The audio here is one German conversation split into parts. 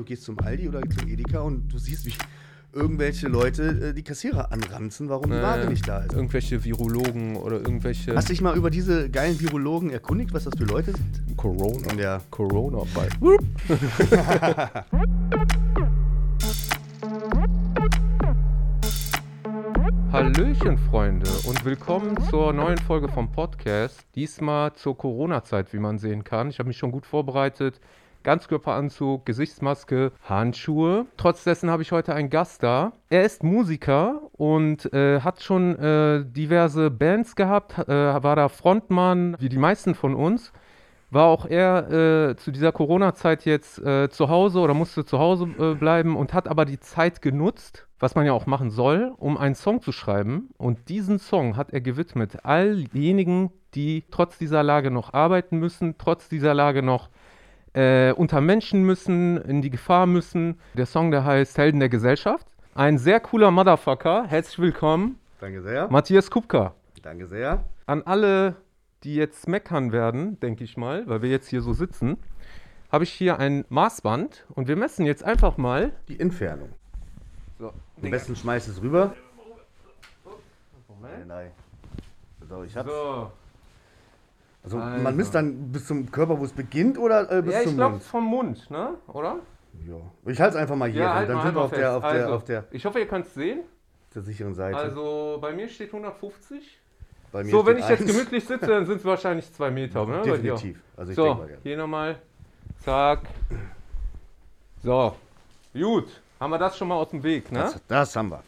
du gehst zum Aldi oder zum Edeka und du siehst, wie irgendwelche Leute äh, die Kassierer anranzen, warum die Ware nicht da ist. Irgendwelche Virologen oder irgendwelche. Hast du dich mal über diese geilen Virologen erkundigt, was das für Leute sind? Corona. Ja. Corona bei. Hallöchen, Freunde, und willkommen zur neuen Folge vom Podcast. Diesmal zur Corona-Zeit, wie man sehen kann. Ich habe mich schon gut vorbereitet. Ganzkörperanzug, Gesichtsmaske, Handschuhe. Trotz dessen habe ich heute einen Gast da. Er ist Musiker und äh, hat schon äh, diverse Bands gehabt, äh, war da Frontmann, wie die meisten von uns. War auch er äh, zu dieser Corona-Zeit jetzt äh, zu Hause oder musste zu Hause äh, bleiben und hat aber die Zeit genutzt, was man ja auch machen soll, um einen Song zu schreiben. Und diesen Song hat er gewidmet all diejenigen, die trotz dieser Lage noch arbeiten müssen, trotz dieser Lage noch äh, unter Menschen müssen, in die Gefahr müssen. Der Song, der heißt Helden der Gesellschaft. Ein sehr cooler Motherfucker. Herzlich willkommen, Danke sehr. Matthias Kupka. Danke sehr. An alle, die jetzt meckern werden, denke ich mal, weil wir jetzt hier so sitzen, habe ich hier ein Maßband und wir messen jetzt einfach mal. Die Entfernung. So, Am besten schmeißt es rüber. Nein, nein. So, ich hab's. So. Also, Also. man misst dann bis zum Körper, wo es beginnt, oder äh, bis Ja, zum ich glaube Mund? vom Mund, ne? Oder? Ja. Ich halte es einfach mal hier. halt dann mal sind wir auf der, auf, fest. der, Also, auf der, Ich hoffe, ihr könnt es sehen. der sicheren Seite. Also bei mir steht 150. Bei mir So, wenn ich steht jetzt eins. gemütlich sitze, dann sind es wahrscheinlich zwei Meter, ne? Definitiv. Also ich denke So, mal, ja. hier nochmal. Zack. So, gut. Haben wir das schon mal aus dem Weg, ne? Das, das haben wir.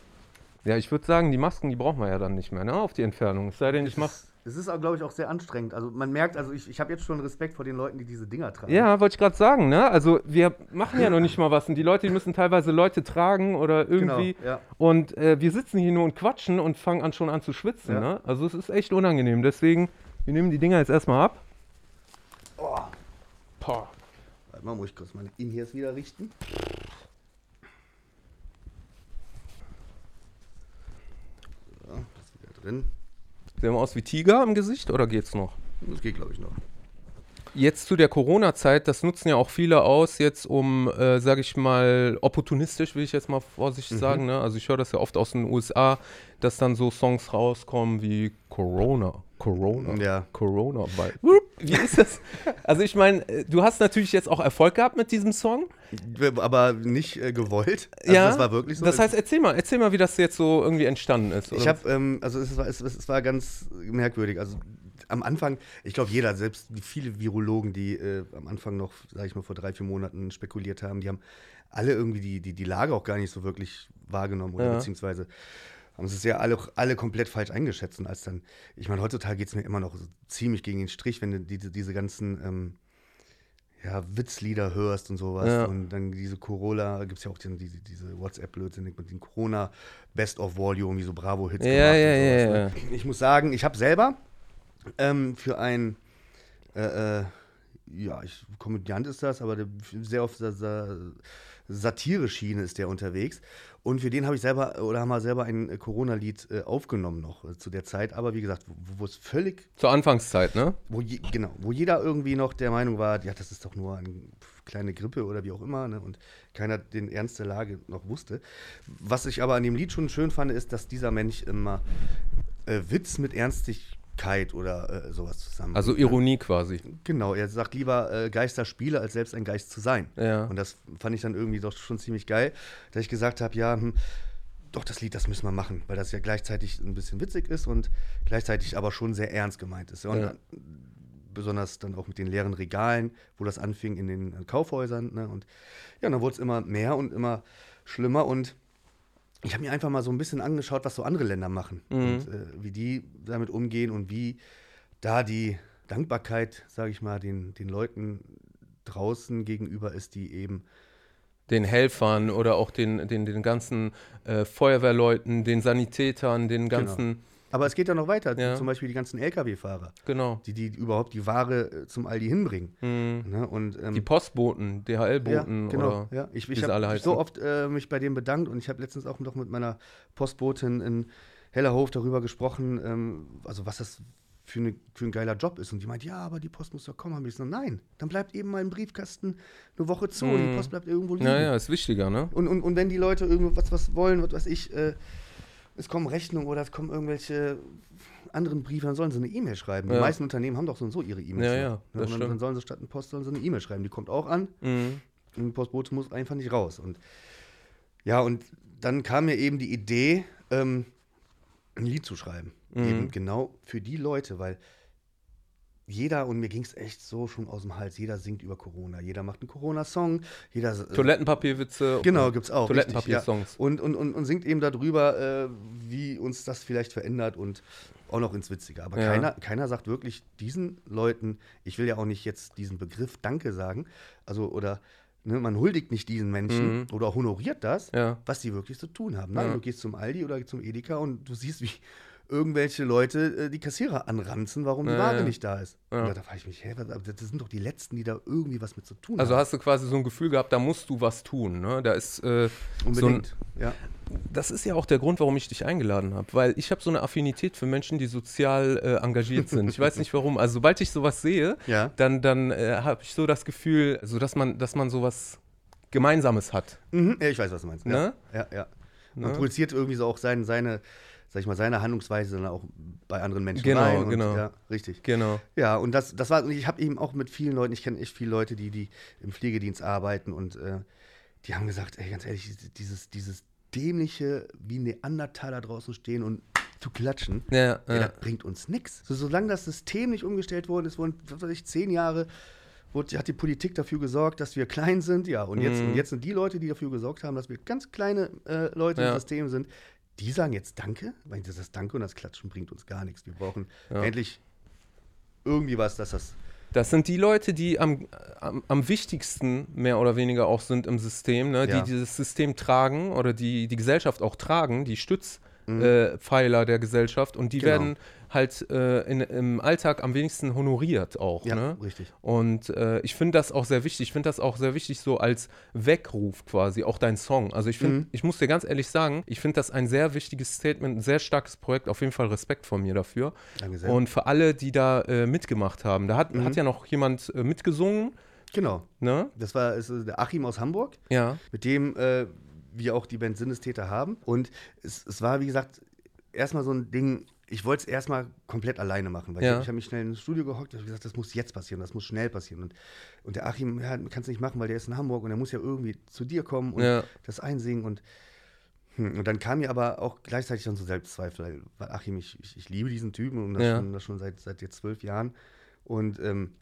Ja, ich würde sagen, die Masken, die brauchen wir ja dann nicht mehr, ne? Auf die Entfernung. Es sei denn, ich mache. Es ist, glaube ich, auch sehr anstrengend. Also man merkt, also ich, ich habe jetzt schon Respekt vor den Leuten, die diese Dinger tragen. Ja, wollte ich gerade sagen, ne? Also wir machen ja noch nicht mal was und die Leute, die müssen teilweise Leute tragen oder genau. irgendwie. Ja. Und äh, wir sitzen hier nur und quatschen und fangen an schon an zu schwitzen, Ja. ne? Also es ist echt unangenehm. Deswegen, wir nehmen die Dinger jetzt erstmal ab. Oh. Boah. Warte mal, muss ich kurz meine In-Ears wieder richten. So, das ist wieder drin. Sehen wir aus wie Tiger im Gesicht oder geht's noch? Das geht, glaube ich, noch. Jetzt zu der Corona-Zeit, das nutzen ja auch viele aus, jetzt um, äh, sage ich mal, opportunistisch, will ich jetzt mal vorsichtig sagen. Ne? Also ich höre das ja oft aus den USA, dass dann so Songs rauskommen wie Corona, Corona, Ja. Corona. Bei. Wie ist das? Also ich meine, äh, du hast natürlich jetzt auch Erfolg gehabt mit diesem Song. Aber nicht äh, gewollt. Also ja. Das war wirklich so. Das heißt, erzähl mal, erzähl mal, wie das jetzt so irgendwie entstanden ist. Ich oder? habe, ähm, also es war, es, es war ganz merkwürdig. Also am Anfang, ich glaube, jeder, selbst die viele Virologen, die äh, am Anfang noch, sage ich mal, vor drei, vier Monaten spekuliert haben, die haben alle irgendwie die, die, die Lage auch gar nicht so wirklich wahrgenommen oder Ja. beziehungsweise haben es ja alle, alle komplett falsch eingeschätzt. Und als dann, ich meine, heutzutage geht es mir immer noch so ziemlich gegen den Strich, wenn du diese, diese ganzen ähm, ja, Witzlieder hörst und sowas. Ja. Und dann diese Corona, gibt es ja auch den, diese, diese WhatsApp-Blödsinn mit den Corona Best of Volume, wie so Bravo-Hits Ja, gemacht ja, und ja, sowas, ne? Ich muss sagen, ich habe selber ähm, für ein äh, äh, ja, ich, Komödiant ist das, aber der, sehr auf der Sa Satire-Schiene ist der unterwegs. Und für den habe ich selber, oder haben wir selber ein äh, Corona-Lied äh, aufgenommen noch äh, zu der Zeit. Aber wie gesagt, wo, es völlig Zur Anfangszeit, ne? wo, je, genau, wo jeder irgendwie noch der Meinung war, ja, das ist doch nur eine kleine Grippe oder wie auch immer, ne? und keiner den Ernst der Lage noch wusste. Was ich aber an dem Lied schon schön fand, ist, dass dieser Mensch immer äh, Witz mit Ernstigkeit oder äh, sowas zusammen. Also Ironie quasi. Genau, er sagt lieber äh, Geister spiele, als selbst ein Geist zu sein. Ja. Und das fand ich dann irgendwie doch schon ziemlich geil, dass ich gesagt habe, ja, hm, doch, das Lied, das müssen wir machen, weil das ja gleichzeitig ein bisschen witzig ist und gleichzeitig aber schon sehr ernst gemeint ist. Und Ja. besonders dann auch mit den leeren Regalen, wo das anfing in den äh, Kaufhäusern. Ne? Und ja, dann wurde es immer mehr und immer schlimmer und ich habe mir einfach mal so ein bisschen angeschaut, was so andere Länder machen und äh, wie die damit umgehen und wie da die Dankbarkeit, sage ich mal, den, den Leuten draußen gegenüber ist, die eben den Helfern oder auch den, den, den ganzen äh, Feuerwehrleuten, den Sanitätern, den ganzen. Aber es geht ja noch weiter, Ja. zum Beispiel die ganzen Lkw-Fahrer, Genau. die, die überhaupt die Ware äh, zum Aldi hinbringen. Mhm. Ne? Und, ähm, Die Postboten, DHL-Boten ja, genau. oder ja. Ich, ich habe so oft äh, mich bei dem bedankt und ich habe letztens auch noch mit meiner Postbotin in Hellerhof darüber gesprochen, ähm, also was das für, eine, für ein geiler Job ist. Und die meint, ja, aber die Post muss doch kommen. Hab ich gesagt, nein, dann bleibt eben mal im Briefkasten eine Woche zu. Mhm. Die Post bleibt irgendwo liegen. Ja, ja, ist wichtiger, ne? Und, und, und wenn die Leute irgendwas was wollen, was weiß ich, äh, es kommen Rechnungen oder es kommen irgendwelche anderen Briefe, dann sollen sie eine E-Mail schreiben. Die Ja. meisten Unternehmen haben doch so und so ihre E-Mails. Ja, ja, ne? das Und dann, dann sollen sie statt eine Post sollen sie eine E-Mail schreiben. Die kommt auch an Mhm. und die Postbote muss einfach nicht raus. Und ja, und dann kam mir eben die Idee, ähm, ein Lied zu schreiben. Mhm. Eben genau für die Leute, weil jeder, und mir ging es echt so schon aus dem Hals, jeder singt über Corona, jeder macht einen Corona-Song, jeder äh, Toilettenpapierwitze. Genau, gibt's auch. Toilettenpapier-Songs. ja. Und, und, und, und singt eben darüber, äh, wie uns das vielleicht verändert und auch noch ins Witzige. Aber Ja. keiner, keiner sagt wirklich diesen Leuten, ich will ja auch nicht jetzt diesen Begriff Danke sagen, also oder ne, man huldigt nicht diesen Menschen Mhm. oder honoriert das, Ja. was die wirklich zu tun haben. Ne? Ja. Du gehst zum Aldi oder zum Edeka und du siehst, wie irgendwelche Leute äh, die Kassierer anranzen, warum die Ja, Ware ja. nicht da ist. Ja. Da, frage ich mich, hä, was, das sind doch die Letzten, die da irgendwie was mit zu tun Also haben. hast du quasi so ein Gefühl gehabt, da musst du was tun, ne? Da ist äh, so ein, Unbedingt. ja. das ist ja auch der Grund, warum ich dich eingeladen habe, weil ich habe so eine Affinität für Menschen, die sozial äh, engagiert sind. Ich weiß nicht warum. Also sobald ich sowas sehe, dann, dann äh, habe ich so das Gefühl, also dass man, dass man sowas Gemeinsames hat. Mhm, ja, ich weiß, was du meinst. Ne? Ja, ja. ja. Man Ne? projiziert irgendwie so auch sein, seine, sag ich mal, seine Handlungsweise dann auch bei anderen Menschen Genau, rein. Und, genau. Ja, richtig. Genau. Ja, und das, das war, und ich habe eben auch mit vielen Leuten, ich kenne echt viele Leute, die, die im Pflegedienst arbeiten und äh, die haben gesagt, ey, ganz ehrlich, dieses, dieses dämliche, wie Neandertaler draußen stehen und zu klatschen, Ja, ey, ja. das bringt uns nichts. So, solange das System nicht umgestellt worden ist, wurden, was weiß ich, zehn Jahre, wurde, hat die Politik dafür gesorgt, dass wir klein sind. Ja, und jetzt, Mhm. und jetzt sind die Leute, die dafür gesorgt haben, dass wir ganz kleine äh, Leute Ja. im System sind, die sagen jetzt Danke, weil das Danke und das Klatschen bringt uns gar nichts. Wir brauchen Ja. endlich irgendwie was, dass das. Das sind die Leute, die am, am, am wichtigsten mehr oder weniger auch sind im System, ne? Ja. die dieses System tragen oder die die Gesellschaft auch tragen, die Stützpfeiler Mhm. äh, der Gesellschaft und die Genau. werden halt äh, in, im Alltag am wenigsten honoriert auch. Ja, Ne? richtig. Und äh, ich finde das auch sehr wichtig. Ich finde das auch sehr wichtig, so als Weckruf quasi, auch dein Song. Also ich finde, Mhm. ich muss dir ganz ehrlich sagen, ich finde das ein sehr wichtiges Statement, ein sehr starkes Projekt. Auf jeden Fall Respekt von mir dafür. Danke sehr. Und für alle, die da äh, mitgemacht haben, da hat, Mhm. hat ja noch jemand äh, mitgesungen, genau. ne? Das war ist, der Achim aus Hamburg, Ja. mit dem äh, wir auch die Band Sinnestäter haben. Und es, es war, wie gesagt, erstmal so ein Ding. Ich wollte es erstmal komplett alleine machen, weil Ja. ich, ich habe mich schnell ins Studio gehockt und hab gesagt, das muss jetzt passieren, das muss schnell passieren. Und, und der Achim, ja, kann es nicht machen, weil der ist in Hamburg und er muss ja irgendwie zu dir kommen und Ja. das einsingen. Und, hm, und dann kam mir aber auch gleichzeitig dann so Selbstzweifel, weil- weil Achim, ich, ich, ich liebe diesen Typen und das, Ja. schon, das schon seit, seit jetzt zwölf Jahren. Und ähm,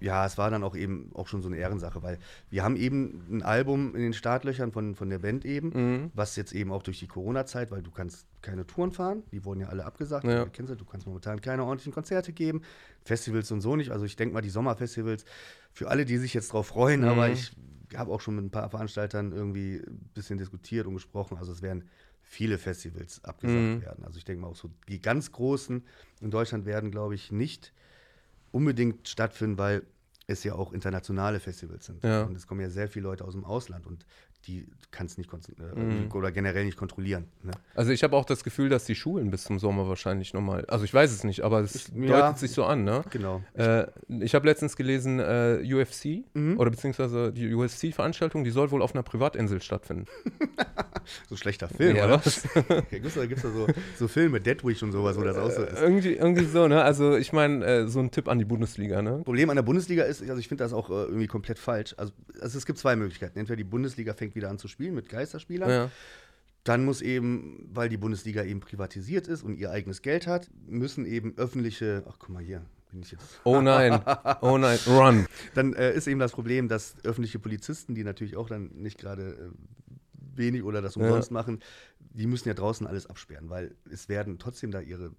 ja, es war dann auch eben auch schon so eine Ehrensache, weil wir haben eben ein Album in den Startlöchern von, von der Band eben, Mhm. was jetzt eben auch durch die Corona-Zeit, weil du kannst keine Touren fahren, die wurden ja alle abgesagt, Ja. du kannst momentan keine ordentlichen Konzerte geben, Festivals und so nicht, also ich denke mal die Sommerfestivals, für alle, die sich jetzt drauf freuen, Mhm. aber ich habe auch schon mit ein paar Veranstaltern irgendwie ein bisschen diskutiert und gesprochen, also es werden viele Festivals abgesagt Mhm. werden, also ich denke mal auch so die ganz großen in Deutschland werden, glaube ich, nicht unbedingt stattfinden, weil es ja auch internationale Festivals sind. Ja. Und es kommen ja sehr viele Leute aus dem Ausland und die kannst nicht äh, Mhm. oder generell nicht kontrollieren. Ne? Also ich habe auch das Gefühl, dass die Schulen bis zum Sommer wahrscheinlich nochmal, also ich weiß es nicht, aber es Ich- deutet ja. sich so an, ne? Genau. Äh, ich habe letztens gelesen, äh, UFC Mhm. oder beziehungsweise die UFC-Veranstaltung, die soll wohl auf einer Privatinsel stattfinden. So ein schlechter Film, Ja, oder? was? Da gibt es da, gibt's da so, so Filme, Deadwish und sowas, wo das auch so ist. irgendwie, irgendwie so, ne? Also ich meine, äh, so ein Tipp an die Bundesliga, ne? Problem an der Bundesliga ist, also ich finde das auch äh, irgendwie komplett falsch. Also, also es gibt zwei Möglichkeiten. Entweder die Bundesliga fängt wieder an zu spielen mit Geisterspielern. Ja. Dann muss eben, weil die Bundesliga eben privatisiert ist und ihr eigenes Geld hat, müssen eben öffentliche, ach guck mal hier, bin ich jetzt. Oh nein, oh nein, run. Dann äh, ist eben das Problem, dass öffentliche Polizisten, die natürlich auch dann nicht gerade äh, wenig oder das umsonst machen, die müssen ja draußen alles absperren, weil es werden trotzdem da ihre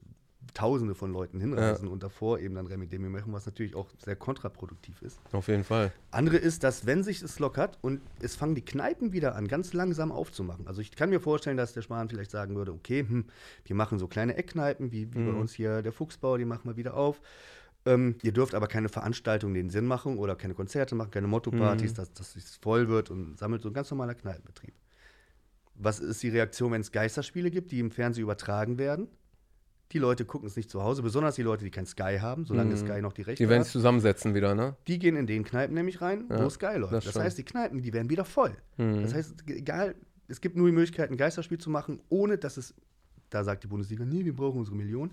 Tausende von Leuten hinreisen und davor eben dann Remedemi machen, was natürlich auch sehr kontraproduktiv ist. Auf jeden Fall. Andere ist, dass wenn sich es lockert und es fangen die Kneipen wieder an, ganz langsam aufzumachen. Also ich kann mir vorstellen, dass der Spahn vielleicht sagen würde, okay, hm, wir machen so kleine Eckkneipen, wie, wie bei Mhm. uns hier der Fuchsbau, die machen wir wieder auf. Ähm, ihr dürft aber keine Veranstaltungen den Sinn machen oder keine Konzerte machen, keine Motto-Partys, Mhm. dass, dass es voll wird und sammelt so ein ganz normaler Kneipenbetrieb. Was ist die Reaktion, wenn es Geisterspiele gibt, die im Fernsehen übertragen werden? Die Leute gucken es nicht zu Hause, besonders die Leute, die kein Sky haben, solange Mhm. Sky noch die Rechte Die werden hat. sich zusammensetzen wieder, ne? Die gehen in den Kneipen nämlich rein, Ja, wo Sky läuft. das Das, heißt, die Kneipen, die werden wieder voll. Mhm. Das heißt, egal, es gibt nur die Möglichkeit, ein Geisterspiel zu machen, ohne dass es, da sagt die Bundesliga, nee, wir brauchen unsere Millionen,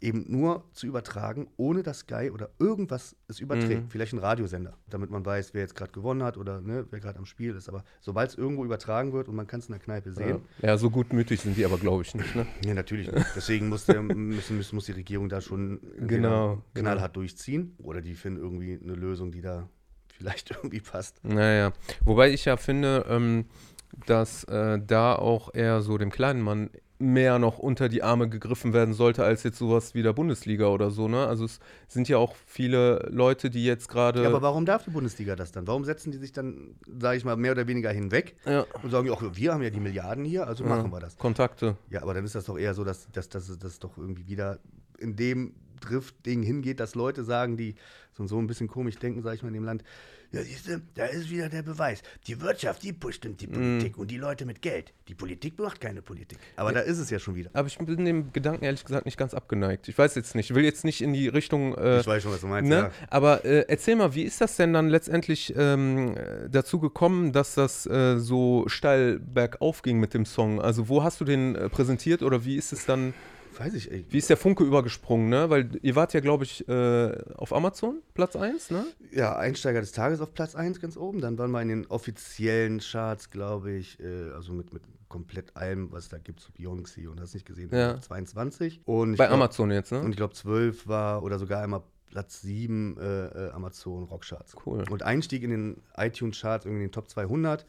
eben nur zu übertragen, ohne dass Sky oder irgendwas es überträgt. Mhm. Vielleicht ein Radiosender, damit man weiß, wer jetzt gerade gewonnen hat oder ne, wer gerade am Spiel ist. Aber sobald es irgendwo übertragen wird und man kann es in der Kneipe ja. sehen, ja, so gutmütig sind die aber, glaube ich, nicht, ne? Nee, natürlich nicht. Deswegen muss, der, müssen, müssen, muss die Regierung da schon entweder Genau, knallhart durchziehen oder die finden irgendwie eine Lösung, die da vielleicht irgendwie passt. Naja, wobei ich ja finde, ähm, dass äh, da auch eher so dem kleinen Mann mehr noch unter die Arme gegriffen werden sollte, als jetzt sowas wie der Bundesliga oder so, ne? Also es sind ja auch viele Leute, die jetzt gerade. Ja, aber warum darf die Bundesliga das dann? Warum setzen die sich dann, sage ich mal, mehr oder weniger hinweg Ja. und sagen, ach, wir haben ja die Milliarden hier, also machen wir das. Kontakte. Ja, aber dann ist das doch eher so, dass, dass, dass das doch irgendwie wieder in dem Driftding hingeht, dass Leute sagen, die so, so ein bisschen komisch denken, sage ich mal, in dem Land, ja, siehst du, da ist wieder der Beweis. Die Wirtschaft, die bestimmt die Politik und die Leute mit Geld. Die Politik macht keine Politik. Aber da ist es ja schon wieder. Aber ich bin dem Gedanken ehrlich gesagt nicht ganz abgeneigt. Ich weiß jetzt nicht, ich will jetzt nicht in die Richtung. Äh, Ich weiß schon, was du meinst, Ne? ja. Aber äh, erzähl mal, wie ist das denn dann letztendlich ähm, äh, dazu gekommen, dass das äh, so steil bergauf ging mit dem Song? Also wo hast du den äh, präsentiert oder wie ist es dann, Weiß ich, ey. wie ist der Funke übergesprungen, ne? Weil ihr wart ja, glaube ich, äh, auf Amazon, Platz 1, ne? Ja, Einsteiger des Tages auf Platz 1 ganz oben. Dann waren wir in den offiziellen Charts, glaube ich, äh, also mit, mit komplett allem, was da gibt, so Beyoncé und hast nicht gesehen, Ja. auf 22. Und Bei glaub- Amazon jetzt, ne? Und ich glaube, 12 war oder sogar einmal Platz 7 äh, äh, Amazon Rockcharts. Cool. Und Einstieg in den iTunes-Charts, irgendwie in den Top 200,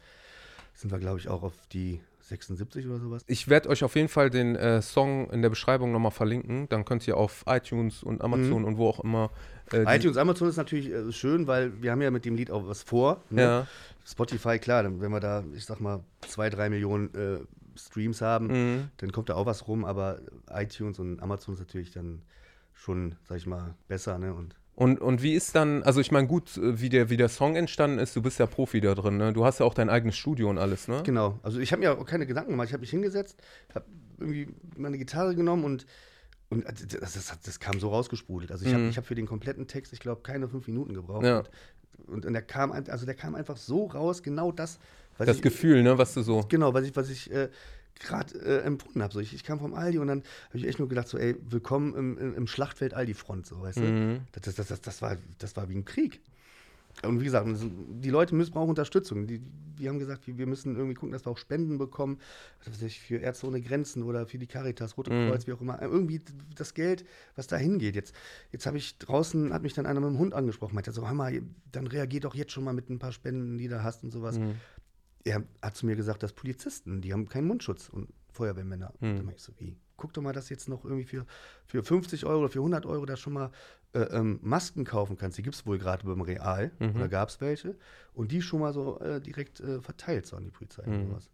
sind wir, glaube ich, auch auf die 76 oder sowas. Ich werde euch auf jeden Fall den äh, Song in der Beschreibung nochmal verlinken. Dann könnt ihr auf iTunes und Amazon und wo auch immer. Äh, iTunes, Amazon ist natürlich äh, schön, weil wir haben ja mit dem Lied auch was vor. Ne? Ja. Spotify, klar, dann, wenn wir da, ich sag mal, zwei, drei Millionen äh, Streams haben, Mhm. dann kommt da auch was rum, aber iTunes und Amazon ist natürlich dann schon, sag ich mal, besser, ne? Und Und, und wie ist dann, also ich meine, gut, wie der, wie der Song entstanden ist, du bist ja Profi da drin, ne? Du hast ja auch dein eigenes Studio und alles, ne? Genau, also ich habe mir auch keine Gedanken gemacht. Ich habe mich hingesetzt, habe irgendwie meine Gitarre genommen und, und das, das, das kam so rausgesprudelt. Also ich habe Mhm. ich hab für den kompletten Text, ich glaube, keine fünf Minuten gebraucht. Ja. Und, und der kam, also der kam einfach so raus, genau das, was Das ich, Gefühl, ne, was du so. genau, was ich, was ich äh, gerade äh, empfunden habe. So, ich, ich kam vom Aldi und dann habe ich echt nur gedacht, so, ey, willkommen im, im, im Schlachtfeld Aldi-Front, so, weißt Mhm. du? Das, das, das, das, war, das war wie ein Krieg. Und wie gesagt, die Leute müssen brauchen Unterstützung. Die, die haben gesagt, wir müssen irgendwie gucken, dass wir auch Spenden bekommen, was weiß ich, für Ärzte ohne Grenzen oder für die Caritas, Rote Mhm. Kreuz, wie auch immer. Irgendwie das Geld, was da hingeht. Jetzt, jetzt habe ich draußen, hat mich dann einer mit dem Hund angesprochen, meinte so, Hammer, dann reagier doch jetzt schon mal mit ein paar Spenden, die du hast und sowas. Mhm. Er hat zu mir gesagt, dass Polizisten, die haben keinen Mundschutz und Feuerwehrmänner. Mhm. Und dann meinte ich so, wie? Guck doch mal, dass jetzt noch irgendwie für, für 50 Euro oder für 100 Euro da schon mal äh, ähm, Masken kaufen kannst. Die gibt es wohl gerade beim Real, Mhm. oder gab es welche. Und die schon mal so äh, direkt äh, verteilt so an die Polizei Mhm. und sowas.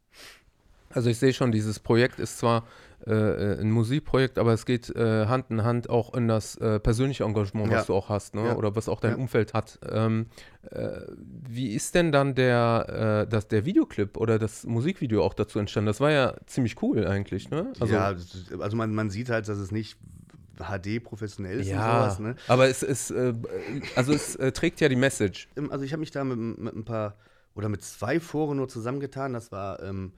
Also ich sehe schon, dieses Projekt ist zwar äh, äh, ein Musikprojekt, aber es geht äh, Hand in Hand auch in das äh, persönliche Engagement, was Ja. du auch hast, ne? Ja. oder was auch dein Ja. Umfeld hat. Ähm, äh, wie ist denn dann der, äh, das, der Videoclip oder das Musikvideo auch dazu entstanden? Das war ja ziemlich cool eigentlich, ne? Also, ja, also man, man sieht halt, dass es nicht HD professionell ist ja, und sowas. Ne? aber es ist, also es trägt ja die Message. Also ich habe mich da mit, mit ein paar oder mit zwei Foren nur zusammengetan. Das war ähm,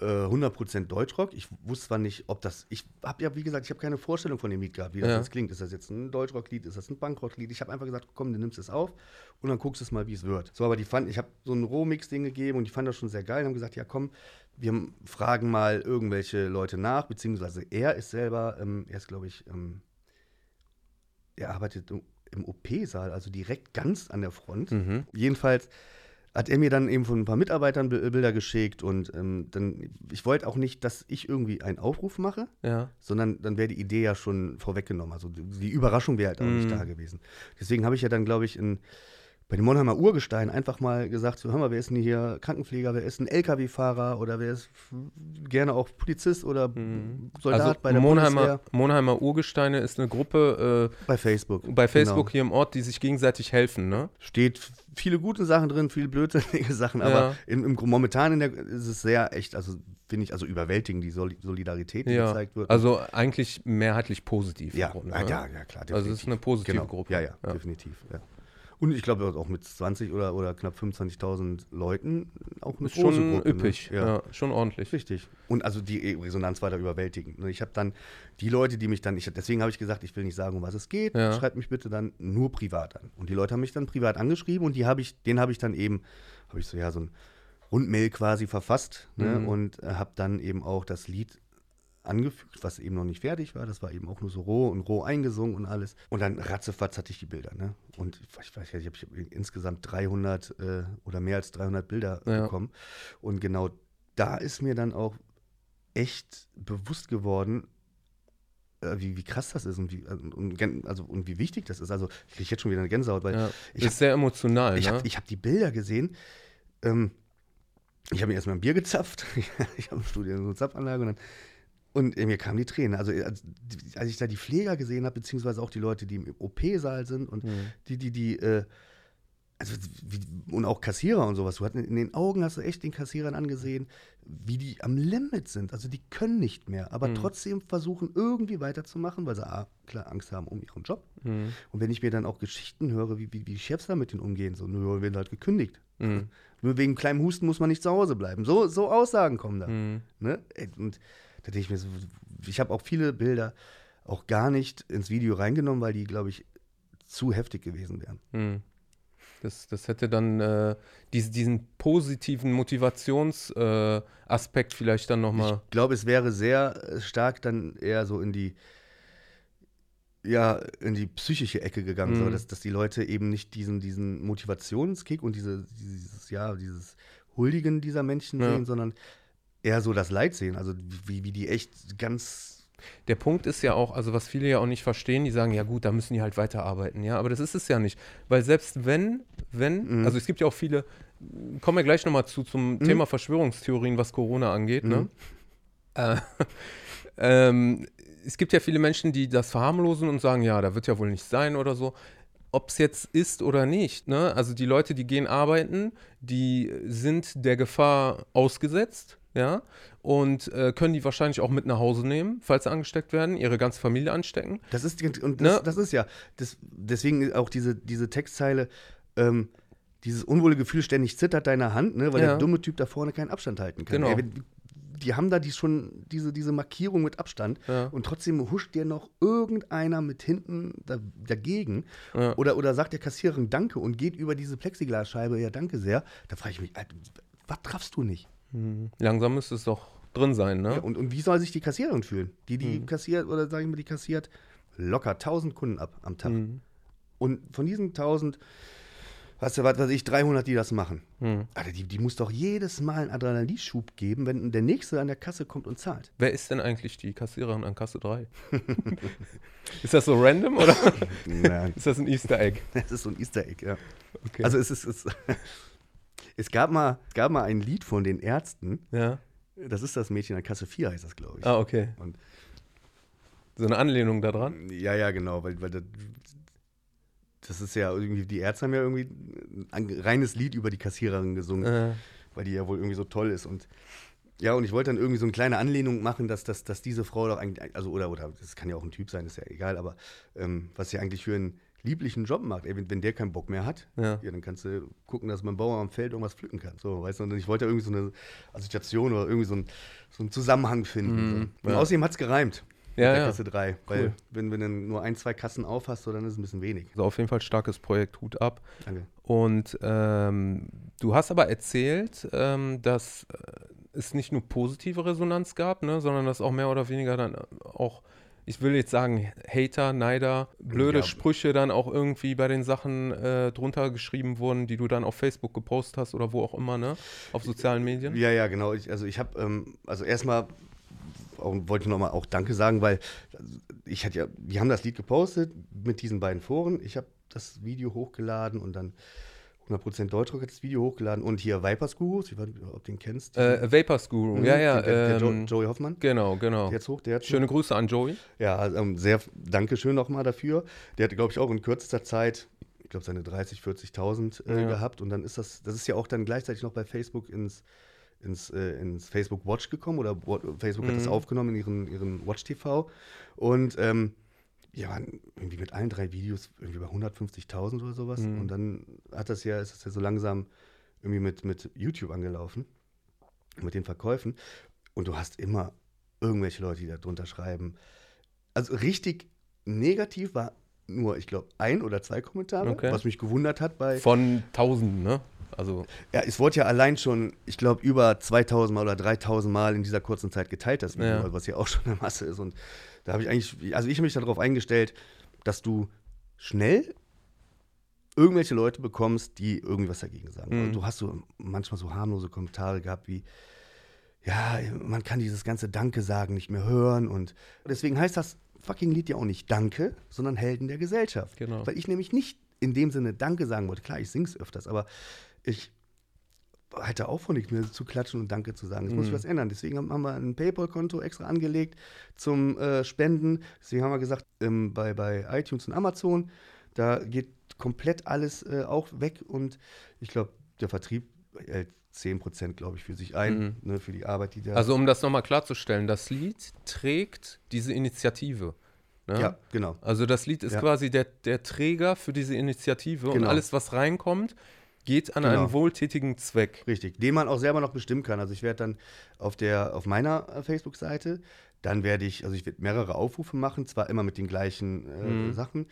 äh, 100% Deutschrock. Ich wusste zwar nicht, ob das. Ich habe ja, wie gesagt, ich habe keine Vorstellung von dem Lied gehabt, wie das Ja. jetzt klingt. Ist das jetzt ein Deutschrock-Lied? Ist das ein Punkrock-Lied? Ich habe einfach gesagt, komm, du nimmst es auf und dann guckst du es mal, wie es wird. So, aber die fanden, ich habe so ein Rohmix-Ding gegeben und die fanden das schon sehr geil und haben gesagt, ja komm, wir fragen mal irgendwelche Leute nach, beziehungsweise er ist selber, ähm, er ist, glaube ich, ähm, er arbeitet im- im OP-Saal, also direkt ganz an der Front. Mhm. Jedenfalls hat er mir dann eben von ein paar Mitarbeitern Bi- Bilder geschickt und ähm, dann, ich wollte auch nicht, dass ich irgendwie einen Aufruf mache, Ja. sondern dann wäre die Idee ja schon vorweggenommen. Also die Überraschung wäre halt auch nicht Mhm. da gewesen. Deswegen habe ich ja dann, glaube ich, in bei den Monheimer Urgestein einfach mal gesagt, so hör mal, wer ist denn hier Krankenpfleger, wer ist ein LKW-Fahrer oder wer ist gerne auch Polizist oder Mhm. Soldat also bei der Monheimer, Bundeswehr. Monheimer Urgesteine ist eine Gruppe Bei Facebook. äh, bei Facebook Genau. hier im Ort, die sich gegenseitig helfen, ne? Steht viele gute Sachen drin, viele blödsinnige Sachen, Ja. aber in, im, momentan in der, ist es sehr echt, also finde ich, also überwältigend, die Soli- Solidarität, die Ja. gezeigt wird. Also eigentlich mehrheitlich positiv. im ja, Grunde, ja, ne? ja, ja, klar. Also es ist eine positive genau. Gruppe. Ja, ja, Ja. definitiv. Ja. Und ich glaube auch mit 20 oder, oder knapp 25.000 Leuten auch eine große schon Gruppe, üppig, Ne? ja. schon ordentlich. Richtig. Und also die Resonanz war da überwältigend. ne? Ich habe dann die Leute, die mich dann, ich, deswegen habe ich gesagt, ich will nicht sagen, um was es geht, Ja. schreibt mich bitte dann nur privat an. Und die Leute haben mich dann privat angeschrieben und die habe ich, den habe ich dann eben, habe ich so ja so ein Rundmail quasi verfasst ne? Mhm. und äh, habe dann eben auch das Lied angefügt, was eben noch nicht fertig war. Das war eben auch nur so roh und roh eingesungen und alles. Und dann ratzefatz hatte ich die Bilder. Ne? Und ich weiß nicht, ich habe hab insgesamt 300 äh, oder mehr als 300 Bilder Ja. bekommen. Und genau da ist mir dann auch echt bewusst geworden, äh, wie, wie krass das ist und wie, äh, und, also, und wie wichtig das ist. Also ich kriege jetzt schon wieder eine Gänsehaut, weil Ja. ich ist sehr emotional, ich ne? habe hab die Bilder gesehen. Ähm, ich habe mir erstmal ein Bier gezapft. ich habe im Studio so eine Zapfanlage und dann. Und äh, mir kamen die Tränen. Also, äh, als, ich da die Pfleger gesehen habe, beziehungsweise auch die Leute, die im OP-Saal sind und Mhm. die, die, die, äh, also wie, und auch Kassierer und sowas. Du hast in den Augen hast du echt den Kassierern angesehen, wie die am Limit sind. Also die können nicht mehr, aber Mhm. trotzdem versuchen irgendwie weiterzumachen, weil sie A, klar Angst haben um ihren Job. Mhm. Und wenn ich mir dann auch Geschichten höre, wie, wie, wie Chefs da mit denen umgehen, so, nur wir werden halt gekündigt. Mhm. Nur wegen kleinem Husten muss man nicht zu Hause bleiben. So, so Aussagen kommen da. Mhm. Ne? Und da denke ich mir so, ich habe auch viele Bilder auch gar nicht ins Video reingenommen, weil die, glaube ich, zu heftig gewesen wären. Mhm. Das, das hätte dann äh, dies, diesen positiven Motivationsaspekt äh, vielleicht dann nochmal. Ich glaube, es wäre sehr äh, stark dann eher so in die, ja, in die psychische Ecke gegangen, so, Mhm. dass, dass die Leute eben nicht diesen, diesen Motivationskick und diese, dieses, ja, dieses Huldigen dieser Menschen Ja. sehen, sondern eher so das Leid sehen. Also wie, wie die echt ganz Der Punkt ist ja auch, also was viele ja auch nicht verstehen, die sagen, ja gut, da müssen die halt weiterarbeiten, ja, aber das ist es ja nicht. Weil selbst wenn, wenn, Mhm. also es gibt ja auch viele, kommen wir gleich nochmal zu zum Mhm. Thema Verschwörungstheorien, was Corona angeht, ne? Mhm. Äh, ähm, es gibt ja viele Menschen, die das verharmlosen und sagen, ja, da wird ja wohl nicht sein oder so. Ob es jetzt ist oder nicht, ne? Also die Leute, die gehen arbeiten, die sind der Gefahr ausgesetzt, ja, und äh, können die wahrscheinlich auch mit nach Hause nehmen, falls sie angesteckt werden, ihre ganze Familie anstecken. Das ist, und Ne? das, das ist ja, das, deswegen auch diese, diese Textzeile, ähm, dieses unwohle Gefühl ständig zittert deine Hand, ne, weil Ja. der dumme Typ da vorne keinen Abstand halten kann. Genau. Ey, wenn, die haben da die schon diese, diese Markierung mit Abstand Ja. und trotzdem huscht dir noch irgendeiner mit hinten da, dagegen Ja. oder, oder sagt der Kassiererin Danke und geht über diese Plexiglasscheibe, ja, danke sehr. Da frage ich mich, was treffst du nicht? Hm. Langsam müsste es doch drin sein, ne? Ja, und, und wie soll sich die Kassiererin fühlen? Die, die Mhm. kassiert, oder sage ich mal, die kassiert locker 1000 Kunden ab am Tag. Hm. Und von diesen 1000, hast du, was weiß ich, 300, die das machen. Hm. Alter, die, die muss doch jedes Mal einen Adrenalinschub geben, wenn der Nächste an der Kasse kommt und zahlt. Wer ist denn eigentlich die Kassiererin an Kasse 3? ist das so random oder Nein, ist das ein Easter Egg? das ist so ein Easter Egg, ja. Okay. Also es ist, es, es gab mal, es gab mal ein Lied von den Ärzten, ja. das ist das Mädchen an Kasse 4, heißt das, glaube ich. Ah, okay. Und So eine Anlehnung daran? Ja, ja, genau, weil, weil das, das ist ja irgendwie, die Ärzte haben ja irgendwie ein reines Lied über die Kassiererin gesungen, Äh, weil die ja wohl irgendwie so toll ist. Und ja, und ich wollte dann irgendwie so eine kleine Anlehnung machen, dass, dass, dass diese Frau doch eigentlich, also oder, oder, das kann ja auch ein Typ sein, ist ja egal, aber ähm, was sie eigentlich für einen lieblichen Job macht. Ey, wenn, wenn der keinen Bock mehr hat, ja. ja, dann kannst du gucken, dass mein Bauer am Feld irgendwas pflücken kann. So, weißt du, und ich wollte irgendwie so eine Assoziation oder irgendwie so, ein, so einen Zusammenhang finden. Mhm, so. Und ja. außerdem hat es gereimt Ja, der ja. Kasse 3. Weil Cool. wenn, wenn du nur ein, zwei Kassen auf hast, so, dann ist es ein bisschen wenig. Also auf jeden Fall starkes Projekt, Hut ab. Danke. Und ähm, du hast aber erzählt, ähm, dass äh, es nicht nur positive Resonanz gab, ne, sondern dass auch mehr oder weniger dann auch, ich will jetzt sagen, Hater, Neider, blöde Ja. Sprüche dann auch irgendwie bei den Sachen äh, drunter geschrieben wurden, die du dann auf Facebook gepostet hast oder wo auch immer, ne? Auf sozialen Medien. Ja, ja, genau. Ich, also ich habe, ähm, also erstmal wollte ich nochmal auch Danke sagen, weil ich hatte ja, die haben das Lied gepostet mit diesen beiden Foren. Ich habe das Video hochgeladen und dann 100% Deutschrock hat das Video hochgeladen und hier Vipers Gurus, ich weiß nicht, ob du den kennst. Äh, Vapors Guru, Mhm, ja, ja. Der, der, der ähm, Jo- Joey Hoffmann. genau, genau. Jetzt hoch, der hat Schöne Grüße an Joey. Ja, ähm, sehr danke schön nochmal dafür. Der hatte, glaube ich, auch in kürzester Zeit, ich glaube, seine 30, 40.000 äh, Ja. gehabt. Und dann ist das, das ist ja auch dann gleichzeitig noch bei Facebook ins, ins, äh, ins Facebook Watch gekommen oder Facebook hat das Mhm. aufgenommen in ihren, ihren Watch TV. Und ähm, ja, waren irgendwie mit allen drei Videos irgendwie bei 150.000 oder sowas. Mhm. Und dann hat das ja, ist das ja so langsam irgendwie mit, mit YouTube angelaufen, mit den Verkäufen. Und du hast immer irgendwelche Leute, die da drunter schreiben. Also richtig negativ war nur, ich glaube, ein oder zwei Kommentare, Okay. was mich gewundert hat bei. Von Tausenden, ne? Also, Ja, es wurde ja allein schon, ich glaube, über 2000 Mal oder 3000 Mal in dieser kurzen Zeit geteilt, das Video, Ja. was ja auch schon eine Masse ist. Und da habe ich eigentlich, also ich habe mich darauf eingestellt, dass du schnell irgendwelche Leute bekommst, die irgendwie was dagegen sagen. Mhm. Und du hast so manchmal so harmlose Kommentare gehabt wie, ja, man kann dieses ganze Danke sagen nicht mehr hören. Und deswegen heißt das fucking Lied ja auch nicht Danke, sondern Helden der Gesellschaft. Genau. Weil ich nämlich nicht in dem Sinne Danke sagen wollte. Klar, ich sing's öfters, aber ich hatte auch von nichts mehr zu klatschen und Danke zu sagen. Es muss sich Mhm. was ändern. Deswegen haben wir ein PayPal-Konto extra angelegt zum äh, Spenden. Deswegen haben wir gesagt, ähm, bei, bei iTunes und Amazon, da geht komplett alles äh, auch weg und ich glaube, der Vertrieb hält 10%, glaube ich, für sich ein, Mhm. ne, für die Arbeit, die der. also um das nochmal klarzustellen, das Lied trägt diese Initiative. Ne? ja, genau. Also das Lied ist Ja. quasi der, der Träger für diese Initiative und Genau. alles, was reinkommt, geht an Genau. einen wohltätigen Zweck. Richtig, den man auch selber noch bestimmen kann. Also ich werde dann auf der auf meiner äh, Facebook-Seite, dann werde ich, also ich werde mehrere Aufrufe machen, zwar immer mit den gleichen äh, Mhm. Sachen.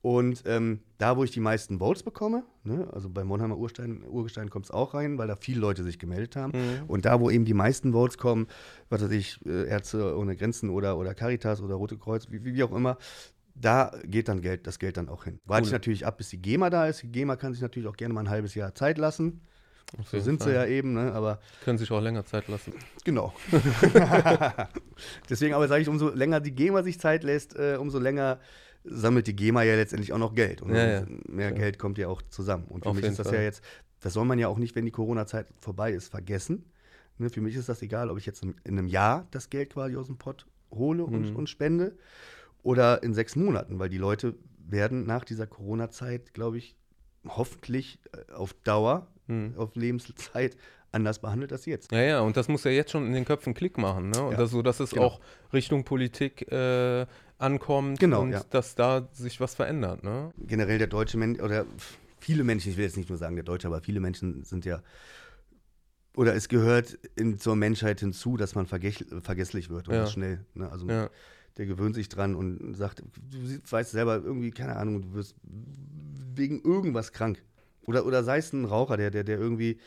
Und ähm, da, wo ich die meisten Votes bekomme, ne, also bei Monheimer Urstein, Urgestein kommt es auch rein, weil da viele Leute sich gemeldet haben. Mhm. Und da, wo eben die meisten Votes kommen, was weiß ich, äh, Ärzte ohne Grenzen oder, oder Caritas oder Rote Kreuz, wie, wie auch immer, da geht dann Geld, das Geld dann auch hin. Warte Cool. ich natürlich ab, bis die GEMA da ist. Die GEMA kann sich natürlich auch gerne mal ein halbes Jahr Zeit lassen. So sind Fall. sie ja eben, ne? aber Können sich auch länger Zeit lassen. genau. Deswegen aber sage ich, umso länger die GEMA sich Zeit lässt, äh, umso länger sammelt die GEMA ja letztendlich auch noch Geld. Und Ja, ja. mehr Ja. Geld kommt ja auch zusammen. Und für Auf mich ist das Fall. ja jetzt, das soll man ja auch nicht, wenn die Corona-Zeit vorbei ist, vergessen. Ne? Für mich ist das egal, ob ich jetzt in in einem Jahr das Geld quasi aus dem Pott hole und, Mhm. und spende oder in sechs Monaten, weil die Leute werden nach dieser Corona-Zeit, glaube ich, hoffentlich äh, auf Dauer, Mhm. auf Lebenszeit anders behandelt als jetzt. Ja, ja, und das muss ja jetzt schon in den Köpfen Klick machen, ne? Und Ja, das, so, dass es genau. auch Richtung Politik äh, ankommt Genau, und ja. dass da sich was verändert, ne? generell der deutsche Mensch oder viele Menschen, ich will jetzt nicht nur sagen der Deutsche, aber viele Menschen sind ja oder es gehört in, zur Menschheit hinzu, dass man vergesslich wird und Ja. schnell. Ne? Also Ja. Der gewöhnt sich dran und sagt, du weißt selber irgendwie, keine Ahnung, du wirst wegen irgendwas krank. Oder, oder sei es ein Raucher, der, der, der irgendwie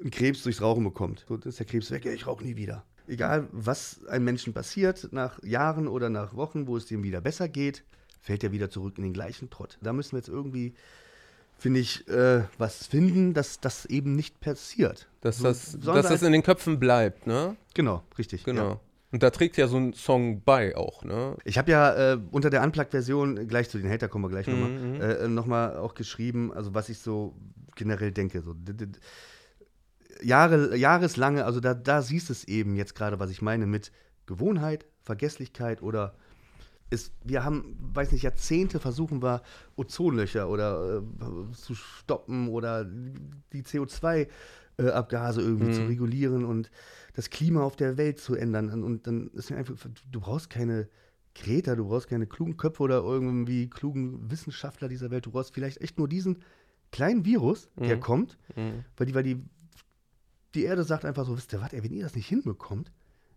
einen Krebs durchs Rauchen bekommt. So, dann ist der Krebs weg, ich rauche nie wieder. Egal, was einem Menschen passiert, nach Jahren oder nach Wochen, wo es dem wieder besser geht, fällt er wieder zurück in den gleichen Trott. Da müssen wir jetzt irgendwie, finde ich, äh, was finden, dass das eben nicht passiert. Dass, das, dass das in den Köpfen bleibt, ne? Genau, richtig. Genau. Ja. Und da trägt ja so ein Song bei auch, ne? Ich habe ja äh, unter der Unplugged-Version, gleich zu den Hater kommen wir gleich Mhm, nochmal, mhm. äh, nochmal auch geschrieben, also was ich so generell denke. So, Jahre, jahreslange, also da, da siehst es eben jetzt gerade, was ich meine, mit Gewohnheit, Vergesslichkeit oder ist, wir haben, weiß nicht, Jahrzehnte versuchen wir, Ozonlöcher oder äh, zu stoppen oder die CO2-Abgase irgendwie Mhm. zu regulieren und das Klima auf der Welt zu ändern. Und, dann ist mir einfach, du brauchst keine Greta, du brauchst keine klugen Köpfe oder irgendwie klugen Wissenschaftler dieser Welt. Du brauchst vielleicht echt nur diesen kleinen Virus, der Mhm. kommt, Mhm. weil die, weil die, die Erde sagt einfach so, wisst ihr was, ey, wenn ihr das nicht hinbekommt,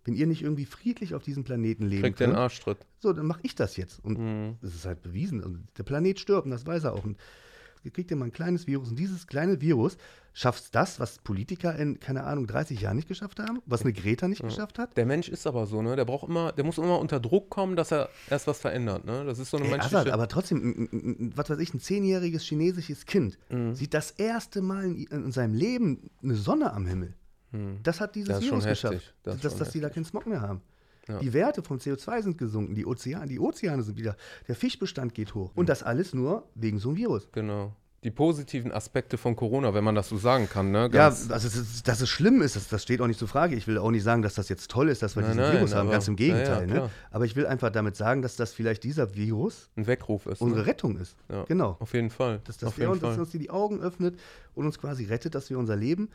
wenn ihr nicht irgendwie friedlich auf diesem Planeten leben Kriegt den könnt, Arschtritt. so, dann mache ich das jetzt. Und Mhm. es ist halt bewiesen. Und der Planet stirbt und das weiß er auch. Und kriegt ja mal ein kleines Virus. Und dieses kleine Virus schafft das, was Politiker in, keine Ahnung, 30 Jahren nicht geschafft haben, was eine Greta nicht geschafft hat. Der Mensch ist aber so, ne? Der braucht immer, der muss immer unter Druck kommen, dass er erst was verändert, ne? Das ist so eine Ey, menschliche. Assad, aber trotzdem, ein- was weiß ich, ein zehnjähriges chinesisches Kind Mhm. sieht das erste Mal in, in seinem Leben eine Sonne am Himmel. Mhm. Das hat dieses Das Virus geschafft. Das dass, dass die da keinen Smog mehr haben. Ja. Die Werte von CO2 sind gesunken, die Ozeane, die Ozeane sind wieder, der Fischbestand geht hoch. Und das alles nur wegen so einem Virus. Genau. die positiven Aspekte von Corona, wenn man das so sagen kann. Ne? ja, also dass es, dass es schlimm ist, das, das steht auch nicht zur Frage. Ich will auch nicht sagen, dass das jetzt toll ist, dass wir Nein, diesen nein, Virus haben, aber- ganz im Gegenteil. Ja, ne? Aber ich will einfach damit sagen, dass das vielleicht dieser Virus ein Weckruf ist. unsere Ne? Rettung ist. Ja. Genau. Auf jeden Fall. Dass, dass, Auf jeden uns, dass Fall. uns die, die Augen öffnet und uns quasi rettet, dass wir unser Leben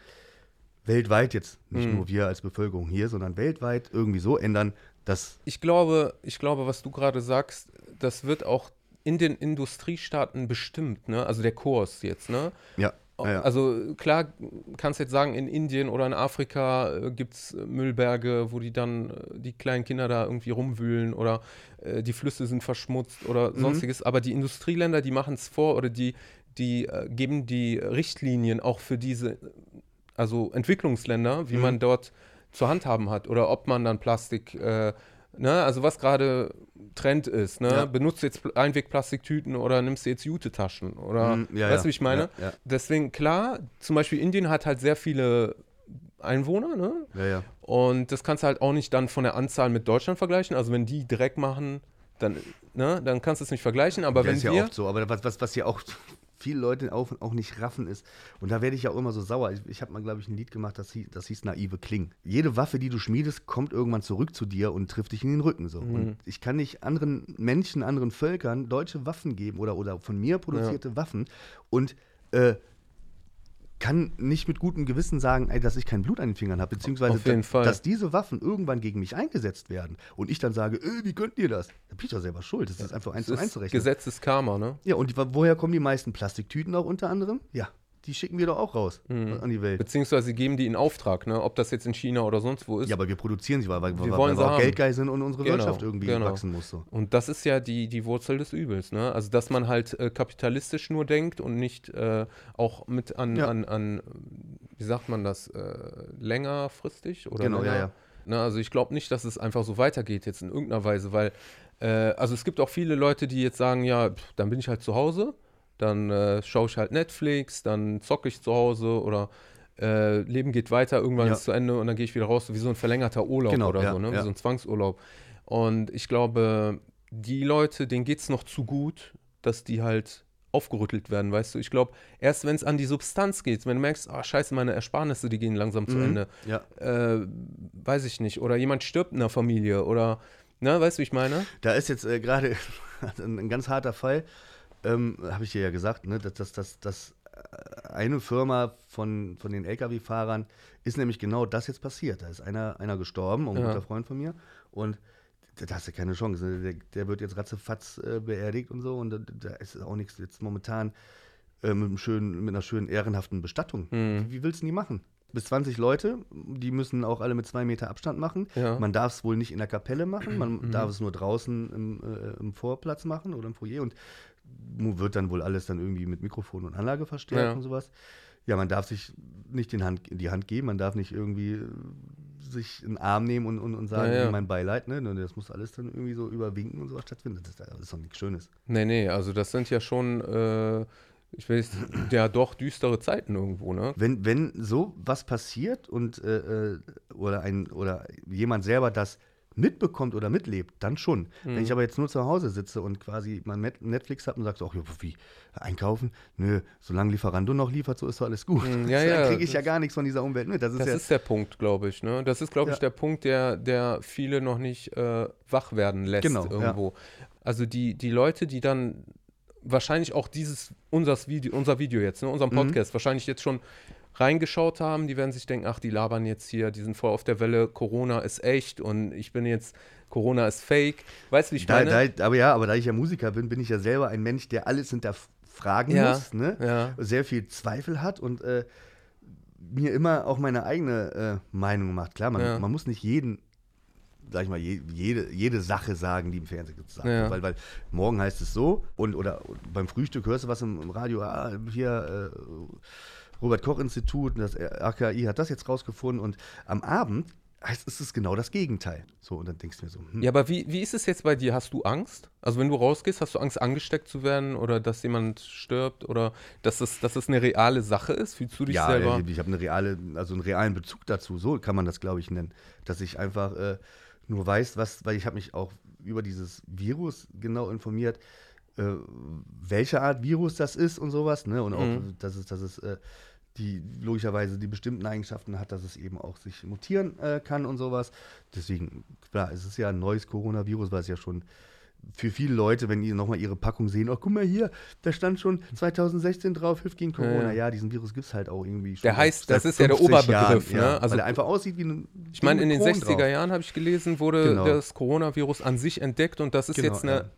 weltweit jetzt, nicht Mhm. nur wir als Bevölkerung hier, sondern weltweit irgendwie so ändern, dass Ich glaube, ich glaube, was du gerade sagst, das wird auch in den Industriestaaten bestimmt, ne? Also der Kurs jetzt, ne? ja, ja, ja. Also klar, kannst jetzt sagen, in Indien oder in Afrika äh, gibt es Müllberge, wo die dann äh, die kleinen Kinder da irgendwie rumwühlen oder äh, die Flüsse sind verschmutzt oder Mhm. sonstiges. Aber die Industrieländer, die machen es vor oder die, die äh, geben die Richtlinien auch für diese, also Entwicklungsländer, wie Mhm. man dort zu handhaben hat oder ob man dann Plastik, äh, ne, also was gerade Trend ist, ne, Ja. benutzt jetzt Pl- Einwegplastiktüten oder nimmst du jetzt Jute-Taschen oder, Mhm, ja, weißt du, ja. wie ich meine? Deswegen, klar, zum Beispiel Indien hat halt sehr viele Einwohner, ne? ja, ja. Und das kannst du halt auch nicht dann von der Anzahl mit Deutschland vergleichen. Also wenn die Dreck machen, dann, ne, dann kannst du es nicht vergleichen. Aber ja, wenn ist ja wir. oft so, aber was, was, was ja auch viele Leute auch, auch nicht raffen ist, und da werde ich ja auch immer so sauer. Ich, ich habe mal, glaube ich, ein Lied gemacht, das hieß, das hieß Naive Kling. Jede Waffe, die du schmiedest, kommt irgendwann zurück zu dir und trifft dich in den Rücken. So. Mhm. Und ich kann nicht anderen Menschen, anderen Völkern deutsche Waffen geben oder, oder von mir produzierte Waffen und äh, kann nicht mit gutem Gewissen sagen, ey, dass ich kein Blut an den Fingern habe, beziehungsweise Auf jeden da- Fall. dass diese Waffen irgendwann gegen mich eingesetzt werden und ich dann sage, äh, wie könnt ihr das? Da bin ich doch selber schuld. Das ist einfach eins zu eins zu rechnen. Gesetz ist Karma, ne? Ja, und woher kommen die meisten Plastiktüten auch unter anderem? Ja, die schicken wir doch auch raus Mhm. an die Welt. Beziehungsweise geben die in Auftrag, ne? Ob das jetzt in China oder sonst wo ist. Ja, aber wir produzieren sie, weil, weil, Wir weil, wollen weil wir auch haben. geldgeil sind und unsere Genau, Wirtschaft irgendwie genau. wachsen muss. So. Und das ist ja die, die Wurzel des Übels, ne? Also, dass man halt äh, kapitalistisch nur denkt und nicht äh, auch mit an, Ja. an, an, wie sagt man das, äh, längerfristig oder Genau, ja, länger? ja. Ne, also ich glaube nicht, dass es einfach so weitergeht jetzt in irgendeiner Weise, weil, äh, also es gibt auch viele Leute, die jetzt sagen, ja, pff, dann bin ich halt zu Hause, dann äh, schaue ich halt Netflix, dann zocke ich zu Hause oder äh, Leben geht weiter, irgendwann Ja. ist zu Ende und dann gehe ich wieder raus, so wie so ein verlängerter Urlaub Genau, oder ja, so, ne? wie ja. so ein Zwangsurlaub. Und ich glaube, die Leute, denen geht es noch zu gut, dass die halt aufgerüttelt werden, weißt du. Ich glaube, erst wenn es an die Substanz geht, wenn du merkst, ah, scheiße, meine Ersparnisse, die gehen langsam zu Mhm. Ende, äh, weiß ich nicht, oder jemand stirbt in der Familie oder, ne, weißt du, wie ich meine? Da ist jetzt äh, gerade ein, ein ganz harter Fall, ähm, habe ich dir ja gesagt, ne, dass, dass, dass, dass äh, eine Firma von, von den Lkw-Fahrern ist nämlich genau das jetzt passiert. Da ist einer, einer gestorben, ein Ja. guter Freund von mir, und da hast du keine Chance. ne? Der, der wird jetzt ratzefatz äh, beerdigt und so, und da, da ist auch nichts jetzt momentan äh, mit, einem schönen, mit einer schönen ehrenhaften Bestattung. Mhm. Wie, wie willst du denn die machen? Bis 20 Leute, die müssen auch alle mit zwei Meter Abstand machen. Ja. Man darf es wohl nicht in der Kapelle machen, man Mhm. darf es nur draußen im, äh, im Vorplatz machen oder im Foyer und wird dann wohl alles dann irgendwie mit Mikrofon und Anlage verstärkt Ja. und sowas. Ja, man darf sich nicht den Hand, die Hand geben, man darf nicht irgendwie äh, sich in den Arm nehmen und, und, und sagen, Ja, ja. mein Beileid, ne? Das muss alles dann irgendwie so überwinken und sowas stattfinden. Das, das ist doch nichts Schönes. Nee, nee, also das sind ja schon, äh, ich weiß, ja doch düstere Zeiten irgendwo, ne? Wenn, wenn so was passiert und äh, äh, oder ein oder jemand selber das mitbekommt oder mitlebt, dann schon. Wenn Mhm. ich aber jetzt nur zu Hause sitze und quasi mein Net Netflix habe und sagst, ach ja, wie, einkaufen? Nö, solange Lieferando noch liefert, so ist doch alles gut. Mhm, ja, dann ja, kriege ich ja gar nichts von dieser Umwelt. Nö, das ist Das ja, ist der Punkt, glaube ich, ne? Das ist, glaube ich, der Punkt, der, der viele noch nicht äh, wach werden lässt Genau, irgendwo. Also die, die Leute, die dann wahrscheinlich auch dieses, unseres Video, unser Video jetzt, ne, unserem Mhm. Podcast, wahrscheinlich jetzt schon reingeschaut haben, die werden sich denken, ach, die labern jetzt hier, die sind voll auf der Welle, Corona ist echt und ich bin jetzt, Corona ist fake. Weißt du, wie ich da, meine? da, aber ja, aber da ich ja Musiker bin, bin ich ja selber ein Mensch, der alles hinterfragen Ja, muss, ne? ja. sehr viel Zweifel hat und äh, mir immer auch meine eigene äh, Meinung macht. Klar, man, Ja. man muss nicht jeden, sag ich mal, je, jede, jede Sache sagen, die im Fernsehen gesagt Ja. wird. Weil, weil morgen heißt es so und oder beim Frühstück hörst du was im, im Radio, ah, hier äh, Robert-Koch-Institut, das RKI hat das jetzt rausgefunden und am Abend heißt ist es genau das Gegenteil. So, und dann denkst du mir so, hm, Ja, aber wie, wie ist es jetzt bei dir? Hast du Angst? Also wenn du rausgehst, hast du Angst, angesteckt zu werden oder dass jemand stirbt oder dass es, dass es eine reale Sache ist? Fühlst du dich ja, selber? ich habe eine reale, also einen realen Bezug dazu, so kann man das, glaube ich, nennen. Dass ich einfach äh, nur weiß, was, weil ich habe mich auch über dieses Virus genau informiert. äh, welche Art Virus das ist und sowas, ne? Und auch, Mhm. dass es, dass es äh, die logischerweise die bestimmten Eigenschaften hat, dass es eben auch sich mutieren äh, kann und sowas. Deswegen, klar, es ist ja ein neues Coronavirus, weil es ja schon für viele Leute, wenn die nochmal ihre Packung sehen, oh, guck mal hier, da stand schon 2016 drauf, hilft gegen Corona. Ja, Ja, diesen Virus gibt es halt auch irgendwie schon. Der heißt- das ist ja der 50 Oberbegriff, Jahren, ne? Ja, Also- weil er einfach aussieht wie ein. Ich meine, in den Kron 60er drauf. Jahren habe ich gelesen, wurde Genau. das Coronavirus an sich entdeckt und das ist Genau, jetzt eine ja.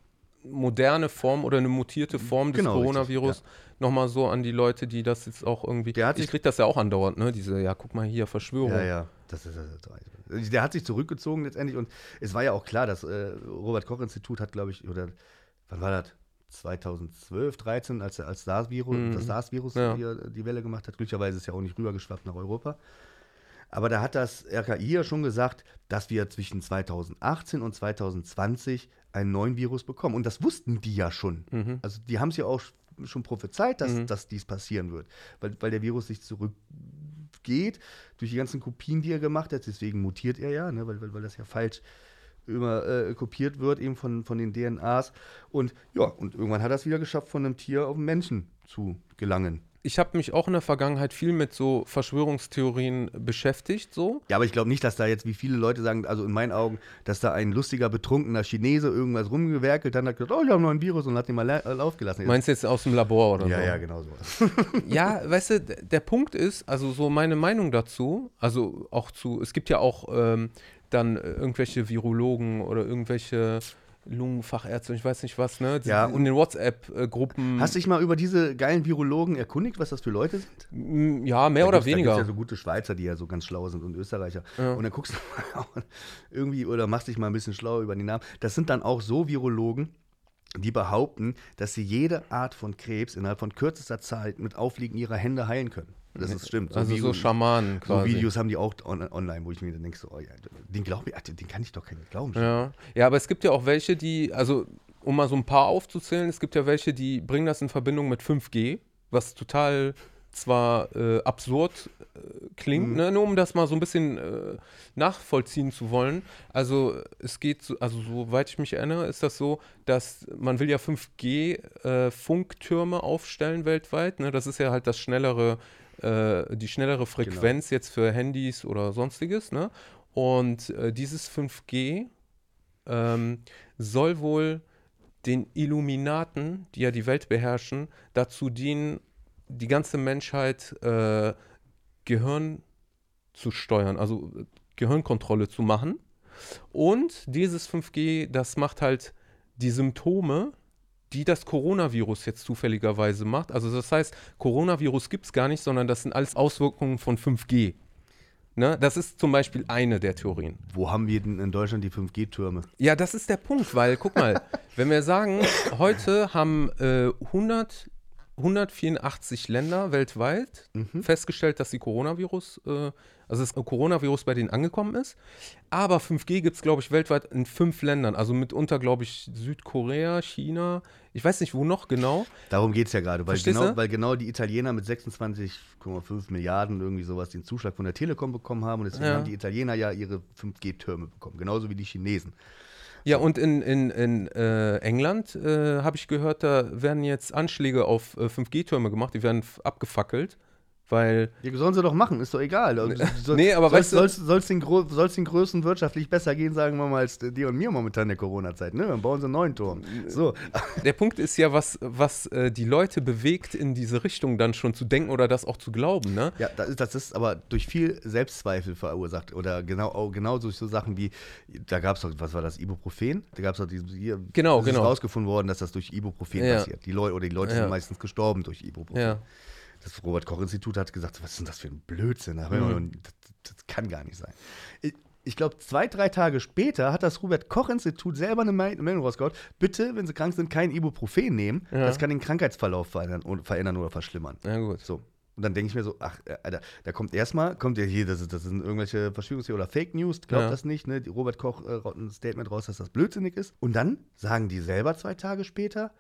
Moderne Form oder eine mutierte Form des Genau, richtig, Coronavirus. Nochmal so an die Leute, die das jetzt auch irgendwie. Der hat ich krieg das ja auch andauernd, ne? Diese, ja, guck mal hier, Verschwörung. Ja, ja. Das ist, das ist, der hat sich zurückgezogen letztendlich und es war ja auch klar, das äh, Robert-Koch-Institut hat, glaube ich, oder wann war das? 2012, 13, als, als SARS-Virus, Mhm. das SARS-Virus Ja. hier die Welle gemacht hat. Glücklicherweise ist es ja auch nicht rübergeschwappt nach Europa. Aber da hat das RKI ja schon gesagt, dass wir zwischen 2018 und 2020 einen neuen Virus bekommen. Und das wussten die ja schon. Mhm. Also die haben es ja auch schon prophezeit, dass, Mhm. dass dies passieren wird, weil, weil der Virus sich zurückgeht durch die ganzen Kopien, die er gemacht hat. Deswegen mutiert er ja, ne, weil, weil, weil das ja falsch immer äh, kopiert wird, eben von, von den DNAs. Und ja, und irgendwann hat er es wieder geschafft, von einem Tier auf einen Menschen zu gelangen. Ich habe mich auch in der Vergangenheit viel mit so Verschwörungstheorien beschäftigt, so. Ja, aber ich glaube nicht, dass da jetzt, wie viele Leute sagen, also in meinen Augen, dass da ein lustiger, betrunkener Chinese irgendwas rumgewerkelt, dann hat gesagt, oh, ich habe noch ein Virus und hat den mal äh, aufgelassen. Meinst du jetzt aus dem Labor oder ja, so? ja, genau sowas. Ja, weißt du, der Punkt ist, also so meine Meinung dazu, also auch zu, es gibt ja auch ähm, dann irgendwelche Virologen oder irgendwelche Lungenfachärzte, ich weiß nicht was, ne? Die, Ja, in und- den WhatsApp-Gruppen. Hast du dich mal über diese geilen Virologen erkundigt, was das für Leute sind? m, Ja, mehr Da oder Da weniger. gibt's ja so gute Schweizer, die ja so ganz schlau sind und Österreicher. Ja. Und dann guckst du mal irgendwie oder machst dich mal ein bisschen schlau über die Namen. Das sind dann auch so Virologen, die behaupten, dass sie jede Art von Krebs innerhalb von kürzester Zeit mit Aufliegen ihrer Hände heilen können. Das ist stimmt. also so Videos- Schamanen So quasi. Videos haben die auch on online, wo ich mir dann denke, so, oh ja, den glaube ich, den kann ich doch keinen glauben. Ja. ja, aber es gibt ja auch welche, die, also um mal so ein paar aufzuzählen, es gibt ja welche, die bringen das in Verbindung mit 5G, was total zwar äh, absurd äh, klingt, Mhm. ne? nur um das mal so ein bisschen äh, nachvollziehen zu wollen. Also es geht, so, also soweit ich mich erinnere, ist das so, dass man will ja 5G-Funktürme aufstellen weltweit. Ne? Das ist ja halt das schnellere, äh, die schnellere Frequenz jetzt für Handys oder sonstiges. Ne? Und äh, dieses 5G ähm, soll wohl den Illuminaten, die ja die Welt beherrschen, dazu dienen, die ganze Menschheit äh, Gehirn zu steuern, also äh, Gehirnkontrolle zu machen. Und dieses 5G, das macht halt die Symptome, die das Coronavirus jetzt zufälligerweise macht. Also das heißt, Coronavirus gibt es gar nicht, sondern das sind alles Auswirkungen von 5G. Ne? Das ist zum Beispiel eine der Theorien. Wo haben wir denn in Deutschland die 5G-Türme? Ja, das ist der Punkt, weil guck mal, wenn wir sagen, heute haben äh, 100, 184 Länder weltweit festgestellt, dass die Coronavirus, äh, also das Coronavirus bei denen angekommen ist. Aber 5G gibt es, glaube ich, weltweit in fünf Ländern. Also mitunter, glaube ich, Südkorea, China, ich weiß nicht, wo noch genau. Darum geht es ja gerade, weil genau, weil genau die Italiener mit 26,5 Milliarden irgendwie sowas den Zuschlag von der Telekom bekommen haben und deswegen Ja. haben die Italiener ja ihre 5G-Türme bekommen, genauso wie die Chinesen. Ja, und in, in, in äh, England äh, habe ich gehört, da werden jetzt Anschläge auf äh, 5G-Türme gemacht, die werden abgefackelt, weil Ja, sollen sie doch machen, ist doch egal. Soll, Nee, aber weißt du- soll es den, soll's den Größen wirtschaftlich besser gehen, sagen wir mal, als dir und mir momentan in der Corona-Zeit. Ne? Dann bauen sie einen neuen Turm. So, Der Punkt ist ja, was, was äh, die Leute bewegt, in diese Richtung dann schon zu denken oder das auch zu glauben, ne? ja, das ist, das ist aber durch viel Selbstzweifel verursacht. Oder genau, genau durch so Sachen wie, da gab es doch, was war das, Ibuprofen? Da gab es doch diese, hier, Genau, genau. ist rausgefunden worden, dass das durch Ibuprofen Ja. passiert. Die Leute, oder die Leute Ja. sind meistens gestorben durch Ibuprofen. Ja. Das Robert-Koch-Institut hat gesagt, was ist denn das für ein Blödsinn? Nie- Das, das kann gar nicht sein. Ich, ich glaube, zwei, drei Tage später hat das Robert-Koch-Institut selber eine Me- Meldung rausgehauen. Bitte, wenn Sie krank sind, kein Ibuprofen nehmen. Ja. Das kann den Krankheitsverlauf verändern, oder verschlimmern. Ja, gut. So. Und dann denke ich mir so, ach, äh, Alter, da kommt erstmal, kommt ja hier, das, das sind irgendwelche Verschwörungstheorien oder Fake News, glaubt Ja. das nicht, ne? Die Robert Koch äh, ein Statement raus, dass das blödsinnig ist. Und dann sagen die selber zwei Tage später,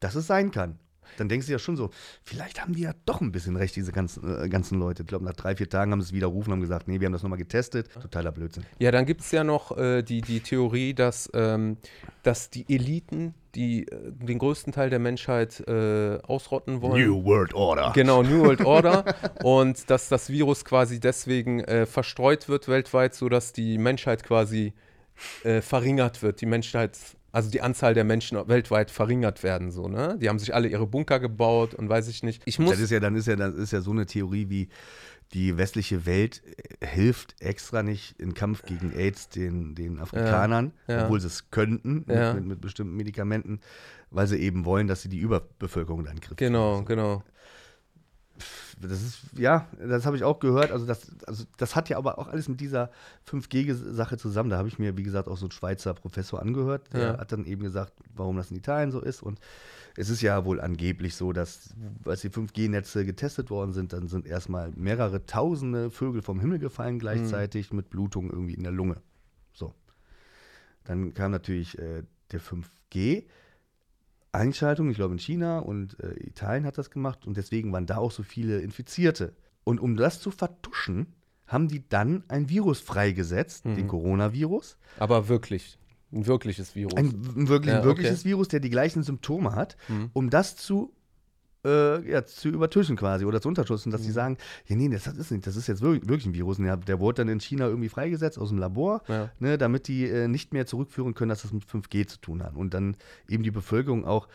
dass es sein kann. Dann denkst du ja schon so, vielleicht haben die ja doch ein bisschen recht, diese ganzen, äh, ganzen Leute. Ich glaube, nach drei, vier Tagen haben sie es widerrufen und haben gesagt, nee, wir haben das nochmal getestet. Totaler Blödsinn. Ja, dann gibt es ja noch äh, die, die Theorie, dass, ähm, dass die Eliten, die äh, den größten Teil der Menschheit äh, ausrotten wollen. New World Order. Genau, New World Order. und dass das Virus quasi deswegen äh, verstreut wird weltweit, sodass die Menschheit quasi äh, verringert wird. Die Menschheit also die Anzahl der Menschen weltweit verringert werden, so, ne? Die haben sich alle ihre Bunker gebaut und weiß ich nicht. Ich muss das ist ja, dann ist ja, das ist ja so eine Theorie wie die westliche Welt äh, hilft extra nicht im Kampf gegen AIDS den, den Afrikanern, Ja, ja. obwohl sie es könnten Ja. mit, mit, mit bestimmten Medikamenten, weil sie eben wollen, dass sie die Überbevölkerung dann Griff Genau, kriegen. genau. Das ist, ja, das habe ich auch gehört. Also das, also das hat ja aber auch alles mit dieser 5G-Sache zusammen. Da habe ich mir, wie gesagt, auch so einen Schweizer Professor angehört. Der Ja. hat dann eben gesagt, warum das in Italien so ist. Und es ist ja wohl angeblich so, dass, als die 5G-Netze getestet worden sind, dann sind erstmal mehrere tausende Vögel vom Himmel gefallen gleichzeitig mit Blutung irgendwie in der Lunge. So. Dann kam natürlich äh, der 5G. Einschaltung, ich glaube in China und äh, Italien hat das gemacht und deswegen waren da auch so viele Infizierte. Und um das zu vertuschen, haben die dann ein Virus freigesetzt, den Coronavirus. Aber wirklich. Ein wirkliches Virus. Ein, wirklich, Ja, ein wirkliches okay. Virus, der die gleichen Symptome hat, Mhm. um das zu, äh, ja, zu übertischen quasi oder zu unterstützen, Mhm. dass die sagen, ja nee, das ist nicht, das ist jetzt wirklich, wirklich ein Virus. Ja, der wurde dann in China irgendwie freigesetzt aus dem Labor, Ja. ne, damit die äh, nicht mehr zurückführen können, dass das mit 5G zu tun hat. Und dann eben die Bevölkerung auch,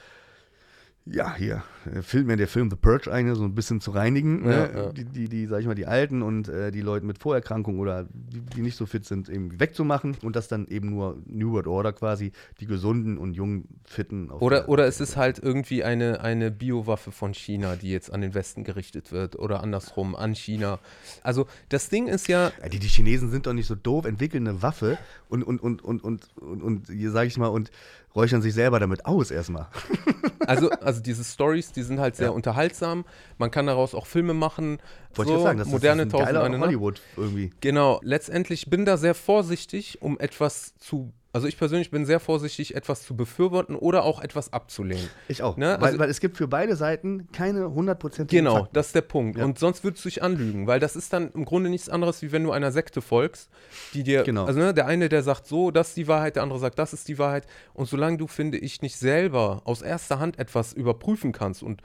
ja, hier, äh, fällt mir der Film The Purge ein, so ein bisschen zu reinigen. Ja, ne? ja. Die, die, die, sag ich mal, die Alten und äh, die Leute mit Vorerkrankungen oder die, die nicht so fit sind, eben wegzumachen und das dann eben nur New World Order quasi, die gesunden und jungen, fitten. Oder, der- oder es ist halt irgendwie eine, eine Biowaffe von China, die jetzt an den Westen gerichtet wird oder andersrum an China. Also das Ding ist ja, die, die Chinesen sind doch nicht so doof, entwickeln eine Waffe und, und, und, und, und, und, und hier sag ich mal, und räuchern sich selber damit aus erstmal. also, also diese Stories, die sind halt sehr Ja. unterhaltsam. Man kann daraus auch Filme machen. Wollte so, ich sagen, das moderne ist, ein geiler. Hollywood irgendwie. Genau, letztendlich bin da sehr vorsichtig, um etwas zu, also ich persönlich bin sehr vorsichtig, etwas zu befürworten oder auch etwas abzulehnen. Ich auch. Ne, weil, also- weil es gibt für beide Seiten keine hundertprozentigen Genau, Fakten. das ist der Punkt. Ja. Und sonst würdest du dich anlügen, weil das ist dann im Grunde nichts anderes, wie wenn du einer Sekte folgst, die dir, Genau. also ne, der eine, der sagt so, das ist die Wahrheit, der andere sagt, das ist die Wahrheit. Und solange du, finde ich, nicht selber aus erster Hand etwas überprüfen kannst und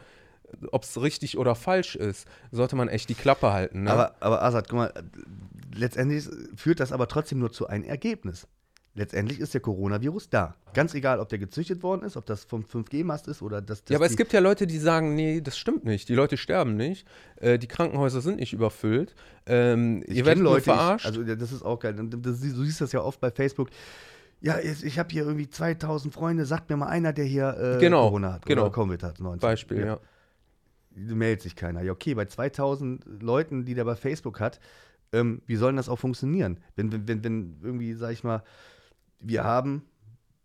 ob es richtig oder falsch ist, sollte man echt die Klappe halten. Ne? Aber, aber Asad, guck mal, letztendlich führt das aber trotzdem nur zu einem Ergebnis. Letztendlich ist der Coronavirus da. Ganz egal, ob der gezüchtet worden ist, ob das vom 5G-Mast ist oder das. das ja, aber es gibt ja Leute, die sagen, nee, das stimmt nicht. Die Leute sterben nicht. Äh, die Krankenhäuser sind nicht überfüllt. Ähm, Ich ihr werdet Leute, verarscht. Ich, also ja, das ist auch geil. Das, du siehst das ja oft bei Facebook. Ja, ich, habe hier irgendwie 2000 Freunde. Sagt mir mal einer, der hier äh, Genau, Corona hat genau. oder Covid hat. 19. Beispiel, ja. meldet sich keiner. Ja, okay, bei 2000 Leuten, die der bei Facebook hat, ähm, wie soll denn das auch funktionieren? Wenn, wenn, wenn, wenn irgendwie, sag ich mal, wir haben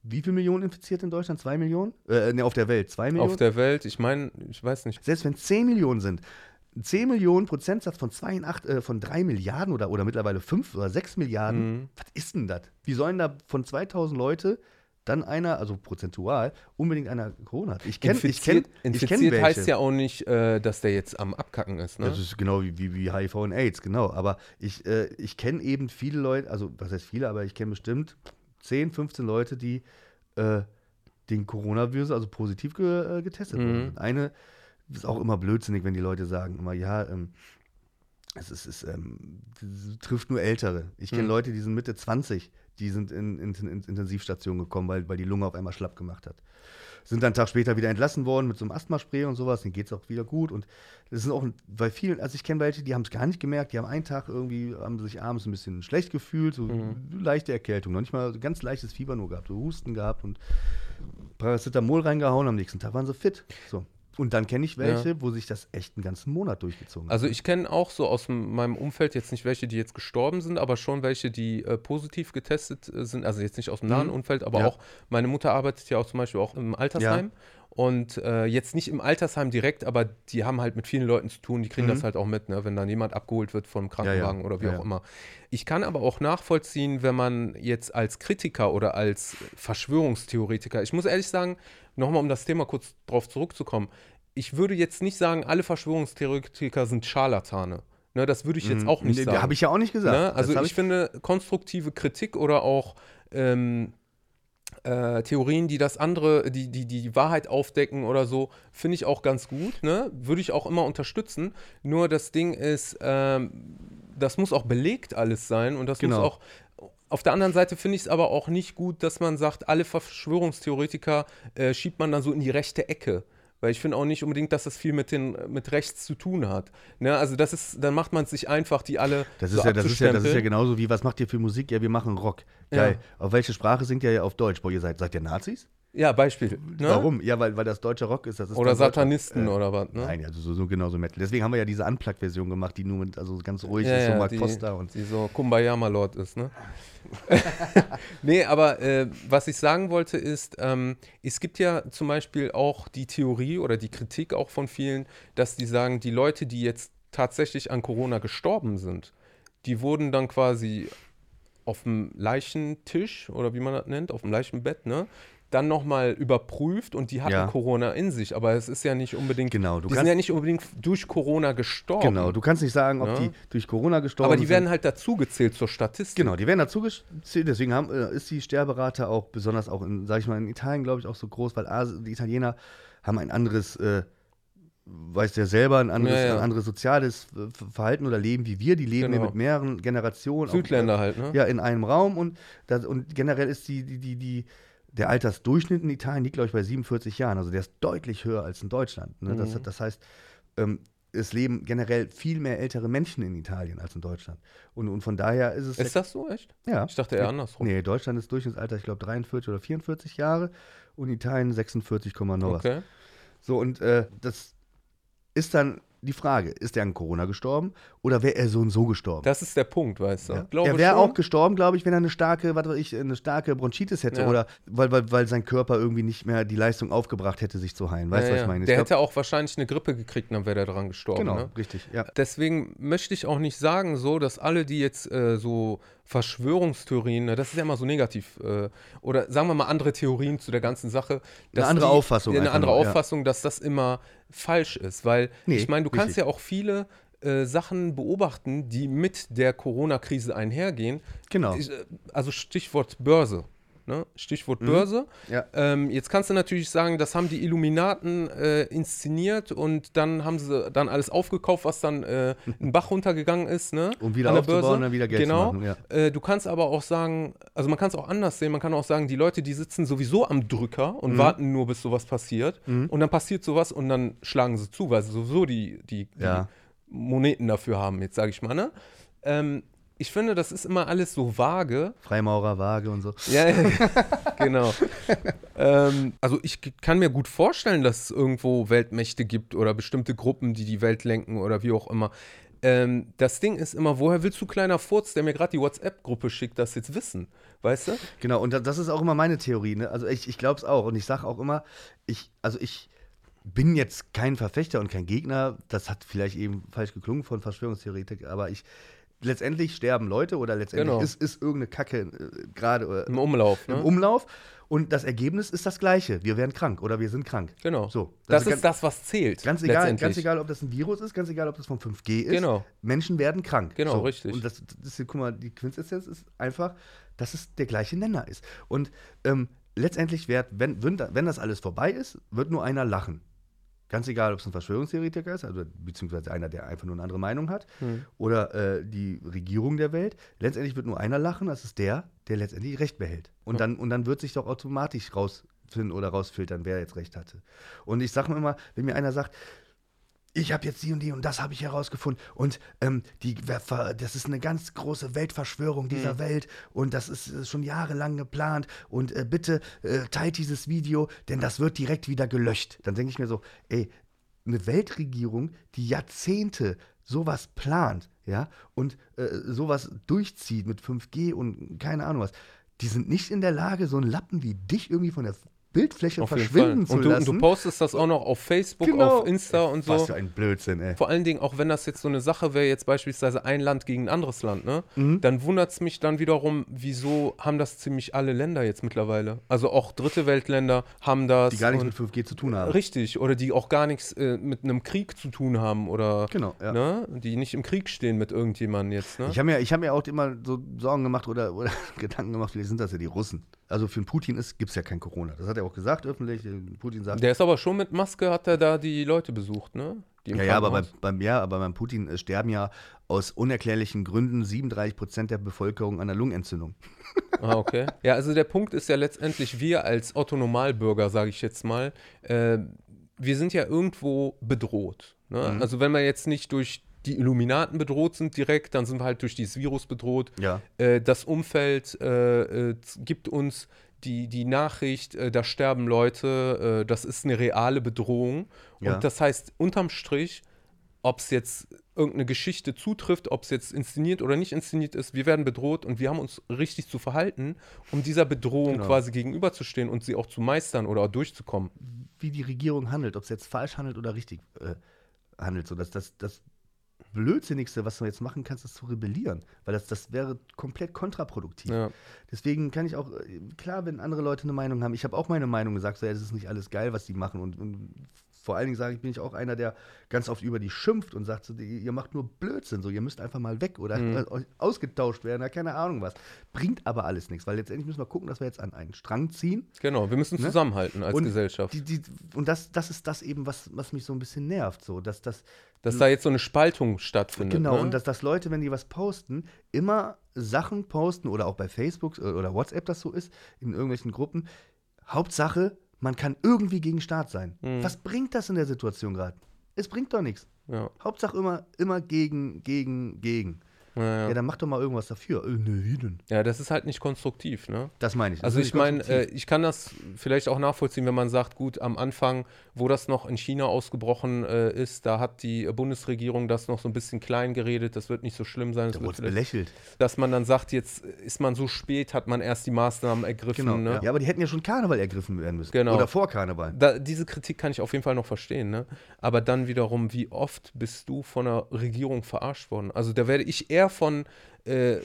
wie viele Millionen Infizierte in Deutschland? Zwei Millionen? Äh, ne, auf der Welt. Zwei Millionen? Auf der Welt, ich meine, ich weiß nicht. Selbst wenn es 10 Millionen sind, 10 Millionen Prozentsatz von, zwei, acht, äh, von 3 Milliarden oder, oder mittlerweile 5 oder 6 Milliarden, Mhm. was ist denn das? Wie sollen da von 2000 Leute dann einer, also prozentual, unbedingt einer Corona hat? Ich kenne ich kenn, Infiziert, ich kenn infiziert heißt ja auch nicht, äh, dass der jetzt am Abkacken ist. Ne? Das ist genau wie, wie, wie HIV und AIDS, genau. Aber ich, äh, ich kenne eben viele Leute, also was heißt viele, aber ich kenne bestimmt 10, 15 Leute, die äh, den Coronavirus, also positiv ge, äh, getestet Mhm. wurden. Eine ist auch immer blödsinnig, wenn die Leute sagen, immer, ja, ähm, es, ist, es ähm, trifft nur Ältere. Ich kenne Mhm. Leute, die sind Mitte 20, die sind in, in, in Intensivstation gekommen, weil, weil die Lunge auf einmal schlapp gemacht hat. Sind dann einen Tag später wieder entlassen worden mit so einem Asthmaspray und sowas, denen geht es auch wieder gut. Und das sind auch bei vielen, also ich kenne welche, die haben es gar nicht gemerkt, die haben einen Tag irgendwie, haben sich abends ein bisschen schlecht gefühlt, so Mhm. leichte Erkältung, noch nicht mal so ganz leichtes Fieber nur gehabt, so Husten gehabt und Paracetamol reingehauen, am nächsten Tag waren sie fit. So. Und dann kenne ich welche, wo sich das echt einen ganzen Monat durchgezogen hat. Also ich kenne auch so aus meinem Umfeld jetzt nicht welche, die jetzt gestorben sind, aber schon welche, die äh, positiv getestet äh, sind. Also jetzt nicht aus dem nahen Mhm. Umfeld, aber Ja. auch meine Mutter arbeitet ja auch zum Beispiel auch im Altersheim. Und äh, jetzt nicht im Altersheim direkt, aber die haben halt mit vielen Leuten zu tun, die kriegen Mhm. das halt auch mit, ne, wenn dann jemand abgeholt wird vom Krankenwagen oder wie Ja, auch ja. immer. Ich kann aber auch nachvollziehen, wenn man jetzt als Kritiker oder als Verschwörungstheoretiker, ich muss ehrlich sagen, nochmal um das Thema kurz drauf zurückzukommen, ich würde jetzt nicht sagen, alle Verschwörungstheoretiker sind Scharlatane. Ne, das würde ich jetzt auch nicht Nee, sagen. Habe ich ja auch nicht gesagt. Ne? Also hab ich, finde konstruktive Kritik oder auch ähm, äh, Theorien, die das andere, die, die die Wahrheit aufdecken oder so, finde ich auch ganz gut. Ne? Würde ich auch immer unterstützen. Nur das Ding ist, ähm, das muss auch belegt alles sein und das Genau. muss auch. Auf der anderen Seite finde ich es aber auch nicht gut, dass man sagt, alle Verschwörungstheoretiker äh, schiebt man dann so in die rechte Ecke. Weil ich finde auch nicht unbedingt, dass das viel mit, den, mit rechts zu tun hat. Ne? Also das ist, dann macht man es sich einfach, die alle Das so ist, ja, das, ist ja, das ist ja genauso wie, was macht ihr für Musik? Ja, wir machen Rock. Geil. Auf welche Sprache singt ihr ja auf Deutsch? Boah, ihr seid, seid ihr Nazis? Ja, Beispiel. Ne? Warum? Ja, weil, weil das deutsche Rock ist. Das ist Oder deutscher- Satanisten äh, oder was, ne? Nein, also so, so genauso Metal. Deswegen haben wir ja diese Unplugged-Version gemacht, die nur mit, also ganz ruhig Ja, ist, so ja, Mark die, Foster und. die so Kumbaya Malord ist, ne? nee, aber äh, was ich sagen wollte ist, ähm, es gibt ja zum Beispiel auch die Theorie oder die Kritik auch von vielen, dass die sagen, die Leute, die jetzt tatsächlich an Corona gestorben sind, die wurden dann quasi auf dem Leichentisch oder wie man das nennt, auf dem Leichenbett, ne? Dann nochmal überprüft und die hatten Ja. Corona in sich, aber es ist ja nicht unbedingt, Genau, du die sind kannst- ja nicht unbedingt durch Corona gestorben. Genau, du kannst nicht sagen, ob Ja. die durch Corona gestorben aber die sind. werden halt dazugezählt zur Statistik. Genau, die werden dazu gezählt, deswegen haben, äh, ist die Sterberate auch besonders auch in, sag ich mal, in Italien, glaube ich, auch so groß, weil Asi- die Italiener haben ein anderes, äh, weißt du ja selber, ein anderes, Ja, ein anderes soziales äh, Verhalten oder Leben wie wir. Die leben Genau. mit mehreren Generationen. auch, Südländer äh, halt, ne? Ja, in einem Raum und, das, und generell ist die, die, die, die, der Altersdurchschnitt in Italien liegt, glaube ich, bei 47 Jahren. Also der ist deutlich höher als in Deutschland. Ne? Mhm. Das, das heißt, ähm, es leben generell viel mehr ältere Menschen in Italien als in Deutschland. Und, und von daher ist es. Ist das so, echt? ja. Ich dachte eher andersrum. Nee, Deutschland ist Durchschnittsalter, ich glaube, 43 oder 44 Jahre und Italien 46, noch was. Okay. So, und äh, das ist dann die Frage, ist er an Corona gestorben oder wäre er so und so gestorben? Das ist der Punkt, weißt du? Ja. Glaube er wäre auch gestorben, glaube ich, wenn er eine starke, was weiß ich, eine starke Bronchitis hätte Ja. oder weil, weil, weil sein Körper irgendwie nicht mehr die Leistung aufgebracht hätte, sich zu heilen. Weißt du, Ja, was ich meine? Ich Der glaub- hätte auch wahrscheinlich eine Grippe gekriegt, dann wäre der dran gestorben. genau, Ne? richtig, ja. Deswegen möchte ich auch nicht sagen, so, dass alle, die jetzt äh, so Verschwörungstheorien, das ist ja immer so negativ, äh, oder sagen wir mal andere Theorien zu der ganzen Sache. dass andere die, Auffassung Ja, eine andere nur, ja. Auffassung, dass das immer falsch ist. Weil, Nee, ich meine, du kannst richtig. ja auch viele äh, Sachen beobachten, die mit der Corona-Krise einhergehen. Genau. Ich, äh, also Stichwort Börse. Ne? Stichwort Mhm. Börse. Ja. Ähm, jetzt kannst du natürlich sagen, das haben die Illuminaten äh, inszeniert und dann haben sie dann alles aufgekauft, was dann äh, einen Bach runtergegangen ist. Ne? Um wieder an der aufzubauen Börse. und dann wieder Geld zu genau. machen, ja. Äh, du kannst aber auch sagen, also man kann es auch anders sehen, man kann auch sagen, die Leute, die sitzen sowieso am Drücker und Mhm. warten nur, bis sowas passiert. Und dann passiert sowas und dann schlagen sie zu, weil sie sowieso die, die, die Ja. Moneten dafür haben, jetzt sage ich mal. Ne? Ähm, ich finde, das ist immer alles so vage. Freimaurer, Waage und so. Ja, ja, genau. ähm, also ich kann mir gut vorstellen, dass es irgendwo Weltmächte gibt oder bestimmte Gruppen, die die Welt lenken oder wie auch immer. Ähm, das Ding ist immer, woher willst du kleiner Furz, der mir gerade die WhatsApp-Gruppe schickt, das jetzt wissen? Weißt du? Genau, und da- das ist auch immer meine Theorie. Ne? Also ich, ich glaube es auch. Und ich sage auch immer, ich, also ich bin jetzt kein Verfechter und kein Gegner. Das hat vielleicht eben falsch geklungen von Verschwörungstheoretik, aber ich letztendlich sterben Leute oder letztendlich Genau. ist, ist irgendeine Kacke äh, gerade Im äh, Umlauf. Ne? im Umlauf. Und das Ergebnis ist das gleiche. Wir werden krank oder wir sind krank. genau. So, das, ist ist das, was zählt. Ganz egal, ganz egal, ob das ein Virus ist, ganz egal, ob das vom 5G ist. Genau. Menschen werden krank. Genau, richtig. Und das, das ist, guck mal, die Quintessenz ist einfach, dass es der gleiche Nenner ist. Und ähm, letztendlich wird, wenn, wenn das alles vorbei ist, wird nur einer lachen. Ganz egal, ob es ein Verschwörungstheoretiker ist, also beziehungsweise einer, der einfach nur eine andere Meinung hat, Hm. oder äh, die Regierung der Welt. Letztendlich wird nur einer lachen, das ist der, der letztendlich Recht behält. Und, dann, und dann wird sich doch automatisch rausfinden oder rausfiltern, wer jetzt Recht hatte. Und ich sage mir immer, wenn mir einer sagt, ich habe jetzt die und die und das habe ich herausgefunden. Und ähm, die, das ist eine ganz große Weltverschwörung dieser Welt. Und das ist schon jahrelang geplant. Und äh, bitte äh, teilt dieses Video, denn das wird direkt wieder gelöscht. Dann denke ich mir so, ey, eine Weltregierung, die Jahrzehnte sowas plant, ja, und äh, sowas durchzieht mit 5G und keine Ahnung was, die sind nicht in der Lage, so einen Lappen wie dich irgendwie von der Bildfläche Auf verschwinden zu Und du, lassen. und du postest das auch noch auf Facebook, Genau. auf Insta und so. Was für ein Blödsinn, ey. Vor allen Dingen, auch wenn das jetzt so eine Sache wäre, jetzt beispielsweise ein Land gegen ein anderes Land, ne? Mhm. Dann wundert es mich dann wiederum, wieso haben das ziemlich alle Länder jetzt mittlerweile? Also auch dritte Weltländer haben das. Die gar nichts mit 5G zu tun haben. Richtig, oder die auch gar nichts äh, mit einem Krieg zu tun haben oder Genau, ja. ne? die nicht im Krieg stehen mit irgendjemandem jetzt. Ne? Ich habe mir, ich hab mir auch immer so Sorgen gemacht oder, oder Gedanken gemacht, vielleicht sind das ja die Russen. Also für den Putin gibt es ja kein Corona. Das hat er auch gesagt öffentlich. Putin sagt, Der ist aber schon mit Maske, hat er da die Leute besucht, ne? Ja, ja, aber bei, Krankenhaus. beim, ja, aber beim Putin äh, sterben ja aus unerklärlichen Gründen 37 Prozent der Bevölkerung an einer Lungenentzündung. Ah, okay. Ja, also der Punkt ist ja letztendlich, wir als Otto-Normalbürger, sage ich jetzt mal, äh, wir sind ja irgendwo bedroht. Ne? Mhm. Also wenn wir jetzt nicht durch die Illuminaten bedroht sind direkt, dann sind wir halt durch dieses Virus bedroht. Ja. Äh, das Umfeld äh, äh, gibt uns die, die Nachricht, äh, da sterben Leute, äh, das ist eine reale Bedrohung. Ja. Und das heißt, unterm Strich, ob es jetzt irgendeine Geschichte zutrifft, ob es jetzt inszeniert oder nicht inszeniert ist, wir werden bedroht und wir haben uns richtig zu verhalten, um dieser Bedrohung Genau. quasi gegenüberzustehen und sie auch zu meistern oder auch durchzukommen. Wie die Regierung handelt, ob es jetzt falsch handelt oder richtig äh, handelt. So, dass das, das Blödsinnigste, was du jetzt machen kannst, ist zu rebellieren. Weil das, das wäre komplett kontraproduktiv. Ja. Deswegen kann ich auch, äh, klar, wenn andere Leute eine Meinung haben, ich habe auch meine Meinung gesagt, so, ja, es ist nicht alles geil, was die machen. Und, und vor allen Dingen sage ich, bin ich auch einer, der ganz oft über die schimpft und sagt, so, ihr macht nur Blödsinn, so, ihr müsst einfach mal weg oder Mhm. ausgetauscht werden, oder keine Ahnung was. Bringt aber alles nichts, weil letztendlich müssen wir gucken, dass wir jetzt an einen Strang ziehen. Genau, wir müssen Ne? zusammenhalten als und Gesellschaft. Die, die, und das, das ist das eben, was, was mich so ein bisschen nervt, so, dass das dass da jetzt so eine Spaltung stattfindet. Genau, ne? und dass, dass Leute, wenn die was posten, immer Sachen posten oder auch bei Facebook äh, oder WhatsApp das so ist, in irgendwelchen Gruppen. Hauptsache, man kann irgendwie gegen Staat sein. Mhm. Was bringt das in der Situation gerade? Es bringt doch nichts. ja. Hauptsache immer, immer gegen, gegen, gegen. Ja, ja. Dann mach doch mal irgendwas dafür. Äh, ne, ja, das ist halt nicht konstruktiv, ne? Das meine ich. Das Also ich meine, äh, ich kann das vielleicht auch nachvollziehen, wenn man sagt, gut, am Anfang, wo das noch in China ausgebrochen äh, ist, da hat die Bundesregierung das noch so ein bisschen klein geredet, das wird nicht so schlimm sein. Da wurde belächelt. dass man dann sagt, jetzt ist man so spät, hat man erst die Maßnahmen ergriffen. Genau. ne? Ja, aber die hätten ja schon Karneval ergriffen werden müssen. Genau. Oder vor Karneval. Da, diese Kritik kann ich auf jeden Fall noch verstehen, ne? Aber dann wiederum, wie oft bist du von der Regierung verarscht worden? Also da werde ich eher von, äh,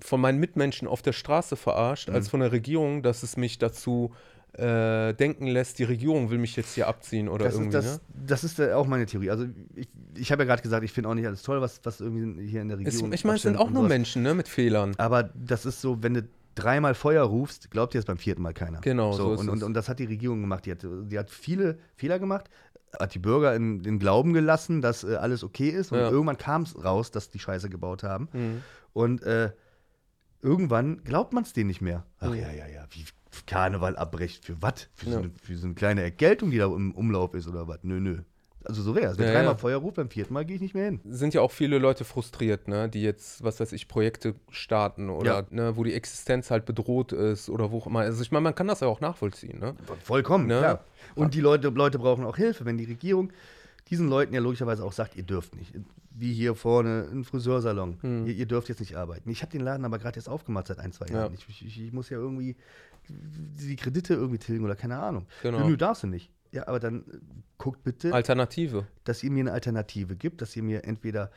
von meinen Mitmenschen auf der Straße verarscht, Mhm. als von der Regierung, dass es mich dazu äh, denken lässt, die Regierung will mich jetzt hier abziehen oder Das ist, irgendwie, das, ne? das ist äh, auch meine Theorie. Also ich, ich habe ja gerade gesagt, ich finde auch nicht alles toll, was, was irgendwie hier in der Es, Regierung ich meine, es sind auch nur. Menschen, ne, mit Fehlern. Aber das ist so, wenn du dreimal Feuer rufst, glaubt dir das beim vierten Mal keiner. Genau, so ist und, und, es. und das hat die Regierung gemacht. Die hat, die hat viele Fehler gemacht, hat die Bürger in den Glauben gelassen, dass äh, alles okay ist. Und Ja. irgendwann kam es raus, dass die Scheiße gebaut haben. Mhm. Und äh, irgendwann glaubt man es denen nicht mehr. Ach Mhm. ja, ja, ja, wie Karneval abbrecht. Für was? Für, so Ja. eine- für so eine kleine Ergeltung, die da im Umlauf ist oder was? Nö, nö. Also so wäre es. Wenn Ja, dreimal ja. Feuer ruft, beim vierten Mal gehe ich nicht mehr hin. sind ja auch viele Leute frustriert, ne, die jetzt, was weiß ich, Projekte starten oder Ja. ne, wo die Existenz halt bedroht ist oder wo auch immer. Also ich meine, man kann das ja auch nachvollziehen, ne? Vollkommen, Ne? klar. Und die Leute, Leute brauchen auch Hilfe, wenn die Regierung diesen Leuten ja logischerweise auch sagt, ihr dürft nicht. Wie hier vorne ein Friseursalon. Hm. Ihr, ihr dürft jetzt nicht arbeiten. Ich habe den Laden aber gerade jetzt aufgemacht seit ein, zwei Ja. Jahren. Ich, ich, ich muss ja irgendwie die Kredite irgendwie tilgen oder keine Ahnung. Genau. Nö, darfst du nicht. Ja, aber dann äh, guckt bitte, Alternative. dass ihr mir eine Alternative gibt, dass ihr mir entweder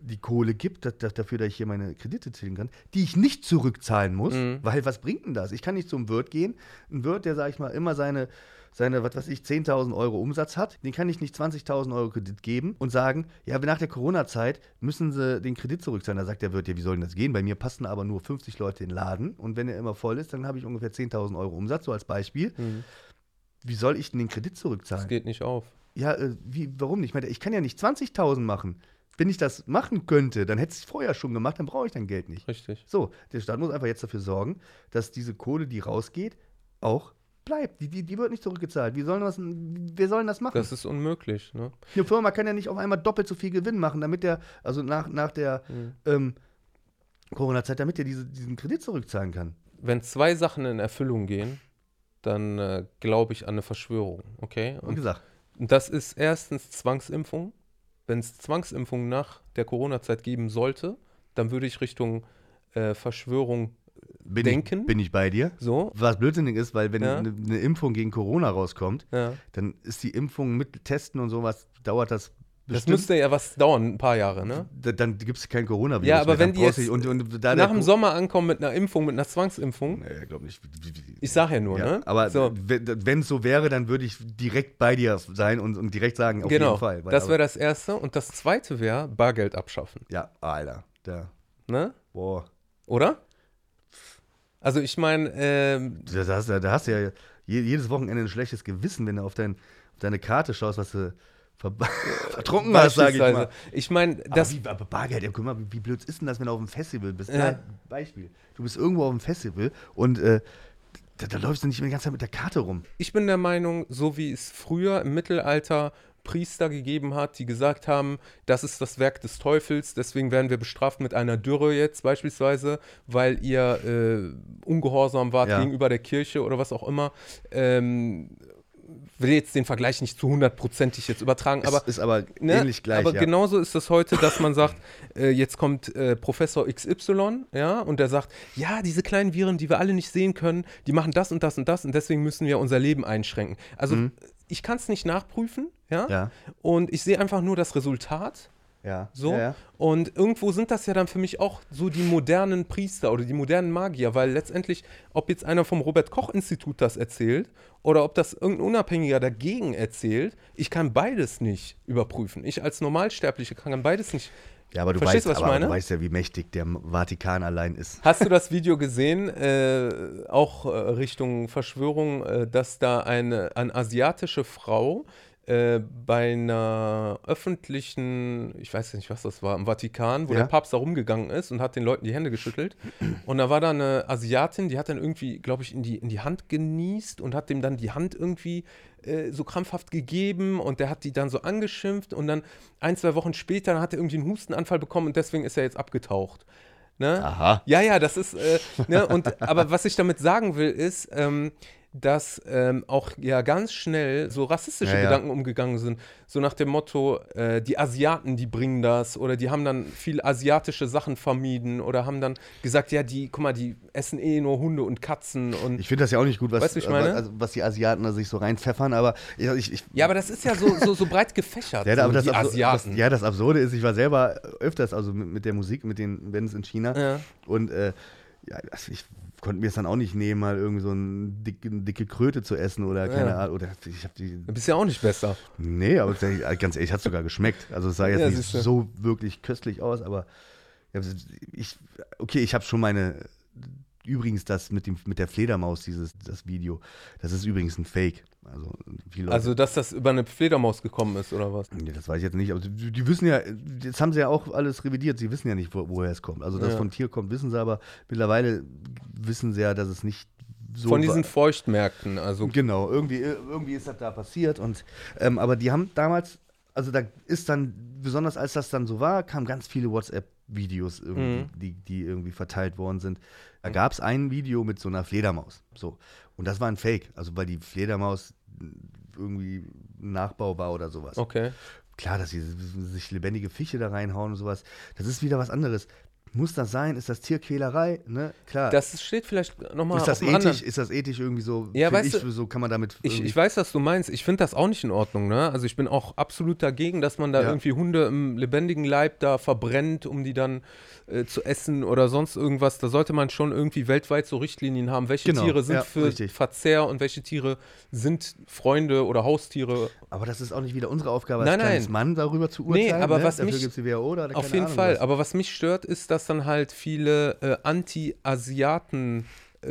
die Kohle gibt, dass, dass, dafür, dass ich hier meine Kredite tilgen kann, die ich nicht zurückzahlen muss, Mhm. weil was bringt denn das? Ich kann nicht zum Wirt gehen. Ein Wirt, der, sag ich mal, immer seine, seine was weiß ich, 10.000 Euro Umsatz hat, den kann ich nicht 20.000 Euro Kredit geben und sagen, ja, nach der Corona-Zeit müssen sie den Kredit zurückzahlen. Da sagt der Wirt, ja, wie soll denn das gehen? Bei mir passen aber nur 50 Leute in den Laden und wenn er immer voll ist, dann habe ich ungefähr 10.000 Euro Umsatz, so als Beispiel. Mhm. Wie soll ich denn den Kredit Das zurückzahlen? geht nicht auf. Ja, äh, wie, warum nicht? Ich, meine, ich kann ja nicht 20.000 machen. Wenn ich das machen könnte, dann hätte ich es vorher schon gemacht, dann brauche ich dein Geld nicht. Richtig. So, der Staat muss einfach jetzt dafür sorgen, dass diese Kohle, die rausgeht, auch bleibt. Die, die, die wird nicht zurückgezahlt. Wie sollen das, wer soll denn das machen? Das ist unmöglich, ne? Eine Firma kann ja nicht auf einmal doppelt so viel Gewinn machen, damit der, also nach, nach der Mhm. ähm, Corona-Zeit, damit er diese, diesen Kredit zurückzahlen kann. Wenn zwei Sachen in Erfüllung gehen, dann äh, glaube ich an eine Verschwörung, okay? Wie Und gesagt, das ist erstens Zwangsimpfung. Wenn es Zwangsimpfung nach der Corona-Zeit geben sollte, dann würde ich Richtung äh, Verschwörung bin denken. Ich, bin ich bei dir. So. Was blödsinnig ist, weil wenn Ja. eine, eine Impfung gegen Corona rauskommt, Ja. dann ist die Impfung mit Testen und sowas, dauert das Das bestimmt. müsste ja was dauern, ein paar Jahre, ne? Da- dann gibt es kein Coronavirus. Ja, aber mehr. wenn die jetzt und, und Nach der dem Sommer ankommen mit einer Impfung, mit einer Zwangsimpfung. Nee, glaube nicht. Ich sag ja nur, ja, ne? Aber so, wenn es so wäre, dann würde ich direkt bei dir sein und, und direkt sagen, auf genau. jeden Fall. Weil- das wäre das Erste. Und das Zweite wäre Bargeld abschaffen, Ja, Alter. Da. ne? Boah. Oder? Also ich meine, ähm, Da, da, hast, du- da hast du ja je, jedes Wochenende ein schlechtes Gewissen, wenn du auf, dein, auf deine Karte schaust, was du ver vertrunken hast, sage ich mal. Ich meine, Aber, das. wie, aber Bargeld, ja, guck mal, wie, wie blöd ist denn das, wenn du auf einem Festival bist? Ja. Ja. Beispiel. Du bist irgendwo auf einem Festival und äh, da, da läufst du nicht mehr die ganze Zeit mit der Karte rum. Ich bin der Meinung, so wie es früher im Mittelalter Priester gegeben hat, die gesagt haben, das ist das Werk des Teufels, deswegen werden wir bestraft mit einer Dürre jetzt beispielsweise, weil ihr äh, ungehorsam wart Ja. gegenüber der Kirche oder was auch immer. Ähm, will jetzt den Vergleich nicht zu hundertprozentig jetzt übertragen, aber ist, ist aber Ne? ähnlich gleich. Aber ja. genauso ist das heute, dass man sagt, äh, jetzt kommt äh, Professor XY, ja, und der sagt, ja, diese kleinen Viren, die wir alle nicht sehen können, die machen das und das und das und deswegen müssen wir unser Leben einschränken. Also ich kann es nicht nachprüfen, ja, Mhm. Ja, und ich sehe einfach nur das Resultat. Ja. So. Ja, ja. Und irgendwo sind das ja dann für mich auch so die modernen Priester oder die modernen Magier, weil letztendlich, ob jetzt einer vom Robert-Koch-Institut das erzählt oder ob das irgendein Unabhängiger dagegen erzählt, ich kann beides nicht überprüfen. Ich als Normalsterbliche kann beides nicht. Ja, aber du, Verstehst weißt, was ich aber meine? du weißt ja, wie mächtig der Vatikan allein ist. Hast du das Video gesehen, äh, auch äh, Richtung Verschwörung, äh, dass da eine, eine asiatische Frau äh, bei einer öffentlichen, ich weiß nicht, was das war, im Vatikan, wo Ja. der Papst da rumgegangen ist und hat den Leuten die Hände geschüttelt. Und da war da eine Asiatin, die hat dann irgendwie, glaube ich, in die, in die Hand genießt und hat dem dann die Hand irgendwie äh, so krampfhaft gegeben und der hat die dann so angeschimpft und dann ein, zwei Wochen später hat er irgendwie einen Hustenanfall bekommen und deswegen ist er jetzt abgetaucht. Ne? Aha. Ja, ja, das ist, äh, ne, und, aber was ich damit sagen will, ist, ähm, dass ähm, auch ja ganz schnell so rassistische Ja, ja. Gedanken umgegangen sind. So nach dem Motto, äh, die Asiaten, die bringen das oder die haben dann viel asiatische Sachen vermieden oder haben dann gesagt, ja, die, guck mal, die essen eh nur Hunde und Katzen und. Ich finde das ja auch nicht gut, was, Weißt meine? also, was die Asiaten da sich so reinpfeffern, aber ich, ich, ja, aber das ist ja so, so, so breit gefächert, Ja, so, aber das, die Asiaten. Das, ja, das Absurde ist, ich war selber öfters, also mit, mit der Musik, mit den Bands in China. Und äh, ja, also ich konnte mir es dann auch nicht nehmen, mal irgendwie so eine dicke, dicke Kröte zu essen oder keine Ja. Ahnung. Oder ich habe die. Du bist ja auch nicht besser. Nee, aber ganz ehrlich, hat sogar geschmeckt. Also es sah jetzt Ja, nicht so wirklich köstlich aus, aber ich, okay, ich habe schon meine. Übrigens, das mit, dem, mit der Fledermaus, dieses das Video, das ist übrigens ein Fake. Also, Also, dass das über eine Fledermaus gekommen ist oder was? Nee, das weiß ich jetzt nicht. Aber die, die wissen ja, jetzt haben sie ja auch alles revidiert. Sie wissen ja nicht, wo, woher es kommt. Also, dass Ja. es von Tier kommt, wissen sie, aber mittlerweile wissen sie ja, dass es nicht so Von war. diesen Feuchtmärkten, also Genau, irgendwie, irgendwie ist das da passiert. Und, ähm, aber die haben damals, also da ist dann, besonders als das dann so war, kamen ganz viele WhatsApp-Videos, Mhm. die, die irgendwie verteilt worden sind. Da gab es ein Video mit so einer Fledermaus. So. Und das war ein Fake. Also, weil die Fledermaus irgendwie ein Nachbau war oder sowas. okay. Klar, dass sie sich lebendige Fische da reinhauen und sowas, das ist wieder was anderes. Muss das sein? Ist das Tierquälerei? Ne? Klar. Das steht vielleicht nochmal ist, das auf einem anderen- ethisch, ist das ethisch irgendwie so? Ja, weißt ich, du, so kann man damit. Ich, ich weiß, was du meinst. Ich finde das auch nicht in Ordnung, ne? Also ich bin auch absolut dagegen, dass man da Ja. irgendwie Hunde im lebendigen Leib da verbrennt, um die dann äh, zu essen oder sonst irgendwas. Da sollte man schon irgendwie weltweit so Richtlinien haben, welche Genau, Tiere sind ja, für richtig. Verzehr und welche Tiere sind Freunde oder Haustiere. Aber das ist auch nicht wieder unsere Aufgabe Nein, als kleines nein. Mann, darüber zu Nee, urteilen. aber ne? was Dafür mich- WHO Auf jeden Ahnung Fall. was. Aber was mich stört, ist, dass dann halt viele äh, Anti-Asiaten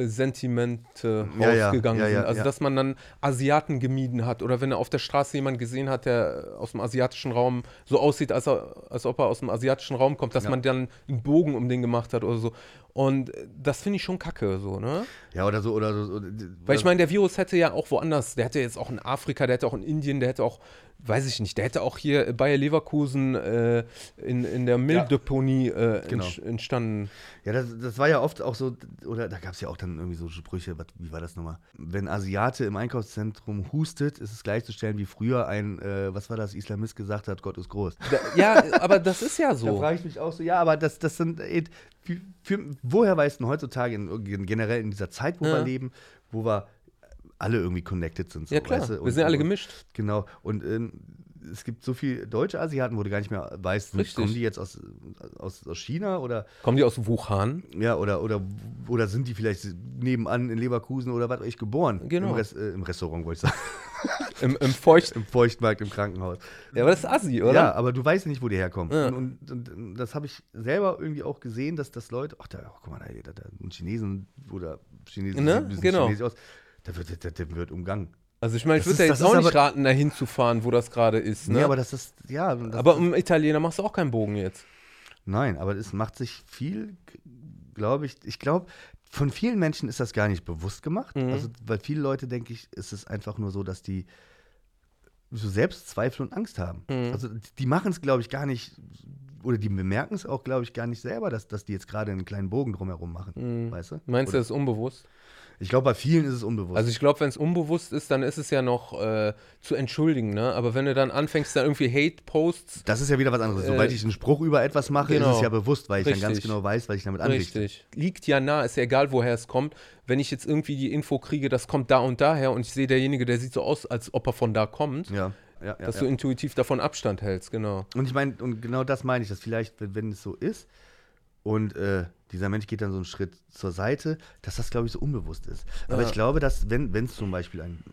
Sentimente Ja, rausgegangen ja, ja, sind. Also, dass man dann Asiaten gemieden hat oder wenn er auf der Straße jemanden gesehen hat, der aus dem asiatischen Raum so aussieht, als, er, als ob er aus dem asiatischen Raum kommt, dass man dann einen Bogen um den gemacht hat oder so. Und das finde ich schon kacke, so, ne? Ja, oder so, oder so. Weil ich meine, der Virus hätte ja auch woanders, der hätte jetzt auch in Afrika, der hätte auch in Indien, der hätte auch weiß ich nicht, der hätte auch hier Bayer Leverkusen äh, in, in der Mülldeponie äh, Genau. entstanden. Ja, das, das war ja oft auch so, oder da gab es ja auch dann irgendwie so Sprüche, was, wie war das nochmal? Wenn Asiate im Einkaufszentrum hustet, ist es gleichzustellen wie früher ein, äh, was war das, Islamist gesagt hat, Gott ist groß. Da, ja, aber das ist ja Da so. frage ich mich auch so, ja, aber das, das sind, äh, für, für, woher weißt du heutzutage in, generell in dieser Zeit, wo Ja. wir leben, wo wir alle irgendwie connected sind? So, Ja, klar. weißt du? Wir Und- sind alle und- gemischt. Genau. Und ähm, es gibt so viele deutsche Asiaten, wo du gar nicht mehr weißt, Richtig. kommen die jetzt aus, aus, aus China oder Kommen die aus Wuhan? ja, oder, oder, oder sind die vielleicht nebenan in Leverkusen oder was ich geboren? Genau. Im, Res, äh, im Restaurant, wollte ich sagen. Im, im Feuchten. Im Feuchtmarkt, im Krankenhaus. Ja, aber das ist Assi, oder? Ja, aber du weißt nicht, wo die herkommen. Ja. Und, und, und das habe ich selber irgendwie auch gesehen, dass das Leute, ach, da, oh, guck mal, da, da, da ein Chinesen oder Chinesen Ne? sieht ein bisschen Genau. chinesisch aus, da wird, der, der wird umgangen. Also ich meine, ich würde ja jetzt auch nicht raten, dahin zu fahren, wo das gerade ist. Ne? Nee, aber das ist, ja. Das, aber um Italiener machst du auch keinen Bogen jetzt. Nein, aber es macht sich viel, glaube ich, ich glaube, von vielen Menschen ist das gar nicht bewusst gemacht. Mhm. Also, weil viele Leute, denke ich, ist es einfach nur so, dass die so Selbstzweifel und Angst haben. Mhm. Also die- machen es, glaube ich, gar nicht, oder die bemerken es auch, glaube ich, gar nicht selber, dass, dass die jetzt gerade einen kleinen Bogen drumherum machen. Mhm. Weißt du? Meinst du, Oder, das ist unbewusst? Ich glaube, bei vielen ist es unbewusst. Also ich glaube, wenn es unbewusst ist, dann ist es ja noch äh, zu entschuldigen, ne? Aber wenn du dann anfängst, da irgendwie Hate-Posts. das ist ja wieder was anderes. Äh, Sobald ich einen Spruch über etwas mache, ist genau. es ja bewusst, weil ich dann ganz Richtig. genau weiß, was ich damit anrichte. Richtig. Liegt ja nah, ist ja egal, woher es kommt. Wenn ich jetzt irgendwie die Info kriege, das kommt da und daher und ich sehe derjenige, der sieht so aus, als ob er von da kommt, Ja, ja, ja. dass ja. du intuitiv davon Abstand hältst, genau. Und ich meine, und genau das meine ich, dass vielleicht, wenn, wenn es so ist und äh, dieser Mensch geht dann so einen Schritt zur Seite, dass das, glaube ich, so unbewusst ist. Aber Ja. ich glaube, dass, wenn es zum Beispiel ein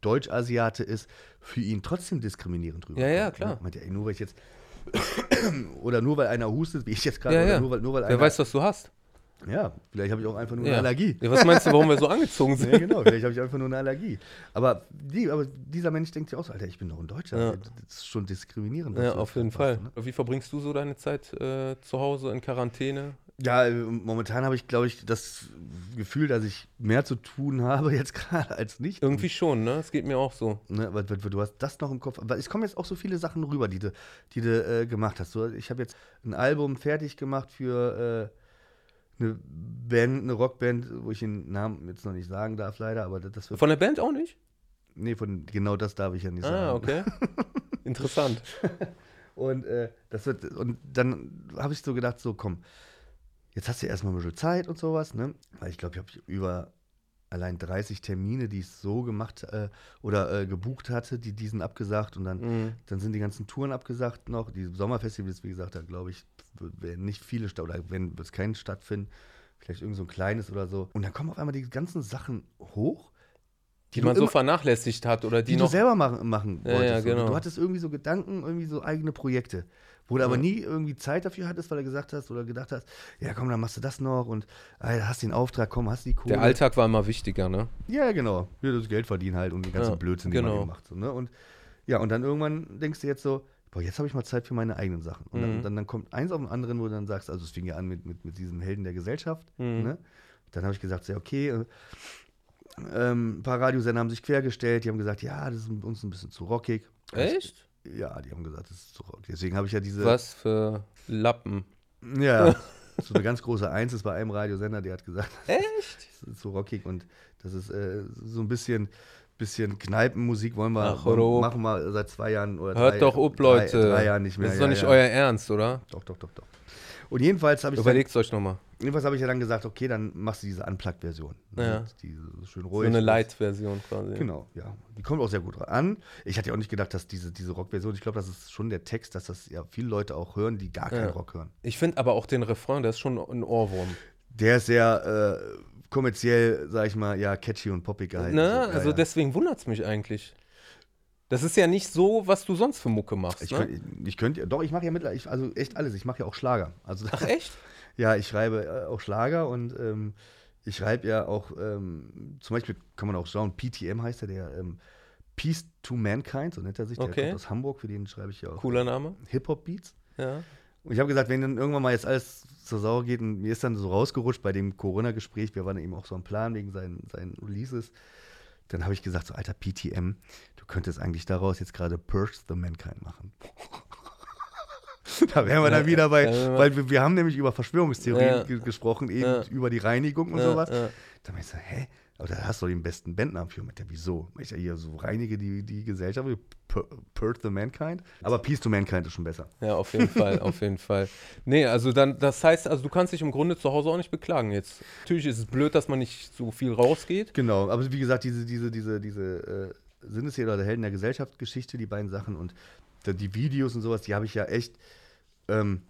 Deutsch-Asiate ist, für ihn trotzdem diskriminierend drüber. Ja, ja, klar. Meint er, nur weil ich jetzt. oder nur weil einer hustet, wie ich jetzt gerade, Ja, ja. nur weil, nur weil Wer einer. weiß, was du hast. Ja, vielleicht habe ich auch einfach nur Ja. eine Allergie. Ja, was meinst du, warum wir so angezogen sind? Ja, genau, vielleicht habe ich einfach nur eine Allergie. Aber, die, aber dieser Mensch denkt sich auch so, Alter, ich bin doch ein Deutscher. Ja. Das ist schon diskriminierend. Ja, auf jeden Fall. ne? Wie verbringst du so deine Zeit äh, zu Hause in Quarantäne? Ja, momentan habe ich, glaube ich, das Gefühl, dass ich mehr zu tun habe jetzt gerade als nicht. Irgendwie schon, ne? Es geht mir auch so. Ne, weil, weil, weil du hast das noch im Kopf. Aber es kommen jetzt auch so viele Sachen rüber, die du, die du äh, gemacht hast. So, ich habe jetzt ein Album fertig gemacht für äh, eine Band, eine Rockband, wo ich den Namen jetzt noch nicht sagen darf, leider, aber das, wird. Von der Band auch nicht? nee, von genau das darf ich ja nicht sagen. Ah, okay. Interessant. Und äh, das wird, und dann habe ich so gedacht, so komm, jetzt hast du erstmal ein bisschen Zeit und sowas, ne? Weil ich glaube, ich habe über allein 30 Termine, die ich so gemacht äh, oder äh, gebucht hatte, die diesen abgesagt und dann, Mhm. dann sind die ganzen Touren abgesagt noch. Die Sommerfestivals, wie gesagt, da glaube ich, werden nicht viele statt oder wenn es keinen stattfinden, vielleicht irgend so ein kleines oder so. Und dann kommen auf einmal die ganzen Sachen hoch, Die du man so immer- vernachlässigt hat oder die, die, du noch. selber machen, machen Ja, wolltest. ja, so. genau. Du hattest irgendwie so Gedanken, irgendwie so eigene Projekte, wo du aber Ja. nie irgendwie Zeit dafür hattest, weil du gesagt hast oder gedacht hast, ja komm, dann machst du das noch und ah, hast den Auftrag, komm, hast die Kohle. Der Alltag war immer wichtiger, ne? Ja, genau. Ja, das Geld verdienen halt und den ganzen Blödsinn, den genau. man eben macht. So, ne? Und ja, und dann irgendwann denkst du jetzt so, boah, jetzt habe ich mal Zeit für meine eigenen Sachen. Und Mhm. dann, dann, dann kommt eins auf den anderen, wo du dann sagst, also es fing ja an mit, mit, mit diesem Helden der Gesellschaft. Mhm. Ne? Dann habe ich gesagt, ja, okay, äh, ähm, ein paar Radiosender haben sich quergestellt, die haben gesagt, ja, das ist uns ein bisschen zu rockig. Echt? Ja, die haben gesagt, das ist zu rockig. Deswegen habe ich ja diese. Was für Lappen. Ja. so eine ganz große Eins ist bei einem Radiosender, der hat gesagt, Echt? das ist so rockig und das ist äh, so ein bisschen, bisschen Kneipenmusik wollen wir, Ach, wollen, machen wir seit zwei Jahren oder Hört drei, doch ob, drei, Leute. Drei Jahren nicht mehr. Das ist ja, doch nicht ja. euer Ernst, oder? Doch, doch, doch, doch. Und jedenfalls habe ich, Überlegt euch nochmal. jedenfalls habe ich ja dann gesagt, okay, dann machst du diese Unplugged-Version. Ja. Diese schön So ruhig. eine und- Light-Version quasi. Genau, ja. Die kommt auch sehr gut an. Ich hatte ja auch nicht gedacht, dass diese, diese Rock-Version, ich glaube, das ist schon der Text, dass das ja viele Leute auch hören, die gar keinen Ja. Rock hören. Ich finde aber auch den Refrain, der ist schon ein Ohrwurm. Der ist sehr äh, kommerziell, sag ich mal, ja, catchy und poppig gehalten. Ne? So, ja, also ja. deswegen wundert es mich eigentlich. Das ist ja nicht so, was du sonst für Mucke machst. Ich ne? könnte, ich könnte, doch, ich mache ja mittlerweile, ich, also echt alles. Ich mache ja auch Schlager. Also, Ach echt? ja, ich schreibe äh, auch Schlager und ähm, ich schreibe ja auch, ähm, zum Beispiel kann man auch schauen, PTM heißt er, der ähm, Peace to Mankind, so nennt er sich, der Okay. kommt aus Hamburg, für den schreibe ich ja auch Cooler Name. Hip-Hop-Beats. Ja. Und ich habe gesagt, wenn dann irgendwann mal jetzt alles zur Sau geht und mir ist dann so rausgerutscht bei dem Corona-Gespräch, wir waren eben auch so am Plan wegen seinen, seinen Releases, dann habe ich gesagt, so alter PTM, du könntest eigentlich daraus jetzt gerade Purge the Mankind machen. da wären wir dann wieder bei, weil wir, wir haben nämlich über Verschwörungstheorien gesprochen, eben über die Reinigung und sowas. Da meinte ich so, hä? Aber da hast du doch den besten Bandnamen für. Mit der, wieso? Ich ja hier so reinige die, die Gesellschaft, Purge the Mankind. Aber Peace to Mankind ist schon besser. Ja, auf jeden Fall, auf jeden Fall. Nee, also dann, das heißt, also du kannst dich im Grunde zu Hause auch nicht beklagen jetzt. Natürlich ist es blöd, dass man nicht so viel rausgeht. Genau, aber wie gesagt, diese, diese, diese, diese äh, Sinnesseele oder Helden der Gesellschaftsgeschichte, die beiden Sachen und die Videos und sowas, die habe ich ja echt ähm,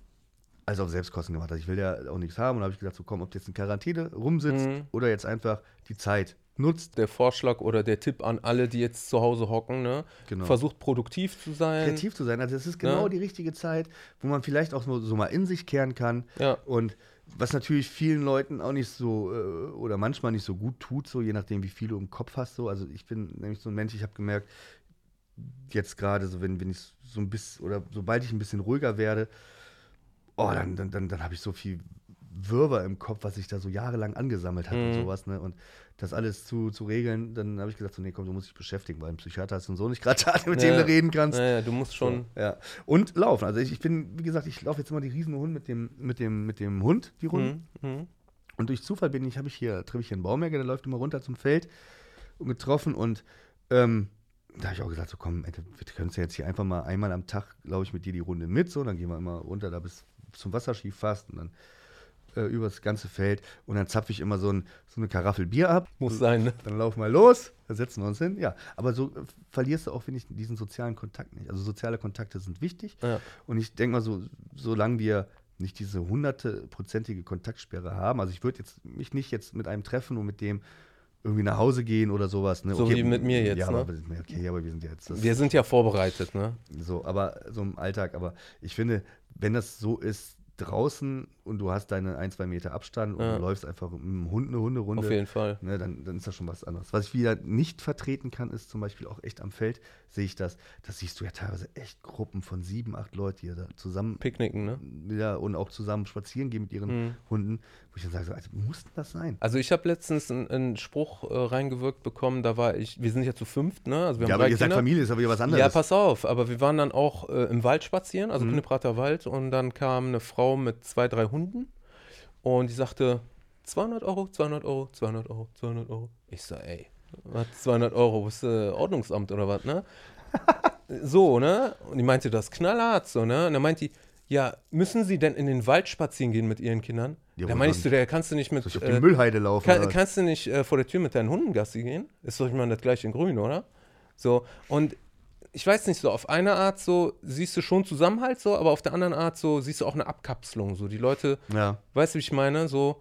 also auf Selbstkosten gemacht. Also ich will ja auch nichts haben und habe ich gesagt, so komm, ob du jetzt in Quarantäne rumsitzt Mhm. oder jetzt einfach die Zeit nutzt. Der Vorschlag oder der Tipp an alle, die jetzt zu Hause hocken, ne? Genau. Versucht produktiv zu sein. Kreativ zu sein. Also es ist genau Ja. die richtige Zeit, wo man vielleicht auch so, so mal in sich kehren kann. Ja. Und was natürlich vielen Leuten auch nicht so äh, oder manchmal nicht so gut tut, so je nachdem, wie viel du im Kopf hast. So. Also ich bin nämlich so ein Mensch, ich habe gemerkt, jetzt gerade so, wenn, wenn ich so ein bisschen oder sobald ich ein bisschen ruhiger werde, oh, dann, dann, dann, dann habe ich so viel Wirrwarr im Kopf, was sich da so jahrelang angesammelt hat und Mhm. sowas, ne? Und das alles zu, zu regeln, dann habe ich gesagt, so, nee, komm, du musst dich beschäftigen, weil ein Psychiater hast und so nicht gerade da, mit dem Ja. du reden kannst. Naja, du musst schon. So, ja. Und laufen. Also ich, ich bin, wie gesagt, ich laufe jetzt immer die Riesenhund mit dem, mit dem, mit dem Hund, die Runde. Mhm. Mhm. Und durch Zufall bin ich, habe ich hier, treffe ich hier einen Baumärger, der läuft immer runter zum Feld und getroffen und ähm, da habe ich auch gesagt, so komm, ey, wir können ja jetzt hier einfach mal einmal am Tag, glaube ich, mit dir die Runde mit, so, dann gehen wir immer runter da bis zum Wasserski fast und dann äh, über das ganze Feld und dann zapfe ich immer so, ein, so eine Karaffel Bier ab. Muss sein, ne? Dann laufen wir los, dann setzen wir uns hin. Ja, aber so äh, verlierst du auch, finde ich, diesen sozialen Kontakt nicht. Also soziale Kontakte sind wichtig. Ja. Und ich denke mal, so, solange wir nicht diese hundertprozentige Kontaktsperre haben, also ich würde jetzt mich nicht jetzt mit einem treffen und mit dem irgendwie nach Hause gehen oder sowas. Ne? So wie mit mir jetzt, Ja, ne? aber, okay, aber wir sind ja jetzt Wir sind ja vorbereitet, ne? so, aber so im Alltag. Aber ich finde, wenn das so ist draußen und du hast deine ein, zwei Meter Abstand und Ja. läufst einfach mit dem Hund eine Hunderunde, Auf jeden Fall. Ne, dann, dann ist das schon was anderes. Was ich wieder nicht vertreten kann, ist zum Beispiel auch echt am Feld, sehe ich das. Das siehst du ja teilweise echt Gruppen von sieben, acht Leuten, die da zusammen Picknicken, ne? ja, und auch zusammen spazieren gehen mit ihren Mhm. Hunden, wo ich dann sage, so, also, muss denn das sein? Also ich habe letztens einen, einen Spruch äh, reingewirkt bekommen, da war ich, wir sind ja zu fünft, ne? Also wir haben Ja, aber ihr sagt. Familie, ist aber wieder was anderes. Ja, pass auf, aber wir waren dann auch äh, im Wald spazieren, Mhm. also Knipprater Wald, und dann kam eine Frau mit zwei, drei Hunden und die sagte 200 Euro, 200 Euro, 200 Euro, 200 Euro. Ich so, ey, was 200 Euro, was äh, Ordnungsamt oder was, ne? so, ne? Und die meinte das knallhart so, ne? Und dann meint die, ja, müssen Sie denn in den Wald spazieren gehen mit Ihren Kindern? Ja, da meinst du, der kannst du nicht mit Soll ich auf äh, die Müllheide laufen? kann, kannst du nicht äh, vor der Tür mit deinen Hunden Gassi gehen? Ist doch immer das gleiche in grün, oder? So, und ich weiß nicht, so auf eine Art so siehst du schon Zusammenhalt so, aber auf der anderen Art so siehst du auch eine Abkapselung. So, die Leute, ja. weißt du, wie ich meine? So,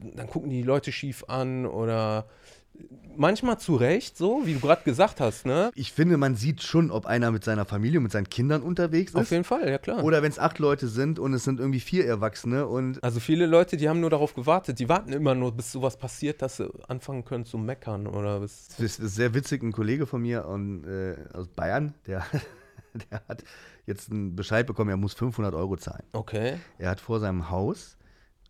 dann gucken die Leute schief an oder manchmal zu Recht, so, wie du gerade gesagt hast, ne? Ich finde, man sieht schon, ob einer mit seiner Familie, mit seinen Kindern unterwegs Auf ist. jeden Fall, ja klar. Oder wenn es acht Leute sind und es sind irgendwie vier Erwachsene und also viele Leute, die haben nur darauf gewartet, die warten immer nur, bis sowas passiert, dass sie anfangen können zu meckern oder bis. Das ist sehr witzig, ein Kollege von mir und, äh, aus Bayern, der, der hat jetzt einen Bescheid bekommen, er muss 500 Euro zahlen. Okay. Er hat vor seinem Haus,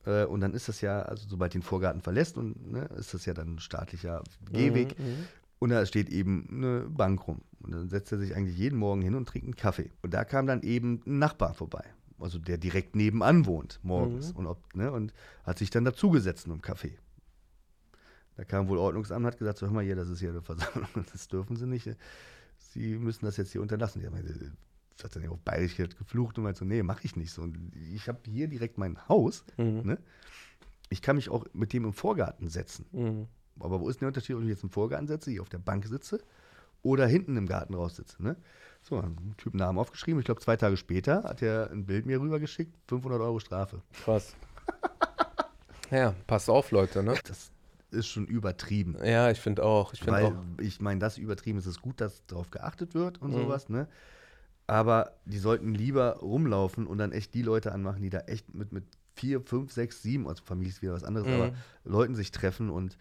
äh, und dann ist das ja, also sobald den Vorgarten verlässt, und ne, ist das ja dann ein staatlicher Gehweg. Mhm, mhm, und da steht eben eine Bank rum. Und dann setzt er sich eigentlich jeden Morgen hin und trinkt einen Kaffee. Und da kam dann eben ein Nachbar vorbei. Also der direkt nebenan wohnt morgens. Mhm. Und, ob, ne, und hat sich dann dazugesetzt im Kaffee. Da kam wohl Ordnungsamt und hat gesagt, so, hör mal hier, das ist hier eine Versammlung, das dürfen Sie nicht. Sie müssen das jetzt hier unterlassen. Die haben gesagt, 14 dann auf Bayerisch geflucht und meinte so, nee, mache ich nicht so. Und ich habe hier direkt mein Haus. Mhm. Ne? Ich kann mich auch mit dem im Vorgarten setzen. Mhm. Aber wo ist der Unterschied, ob ich jetzt im Vorgarten setze, hier auf der Bank sitze oder hinten im Garten raus sitze? Ne? So, ein Typ Namen aufgeschrieben. Ich glaube, zwei Tage später hat er ein Bild mir rübergeschickt. 500 Euro Strafe. Krass. ja, passt auf, Leute. Ne? Das, ist schon übertrieben. Ja, ich finde auch. Ich, find Weil, auch. ich meine, das übertrieben ist es gut, dass darauf geachtet wird und mhm. sowas, ne? Aber die sollten lieber rumlaufen und dann echt die Leute anmachen, die da echt mit, mit vier, fünf, sechs, sieben, also Familie ist wieder was anderes, Mhm. aber Leuten sich treffen und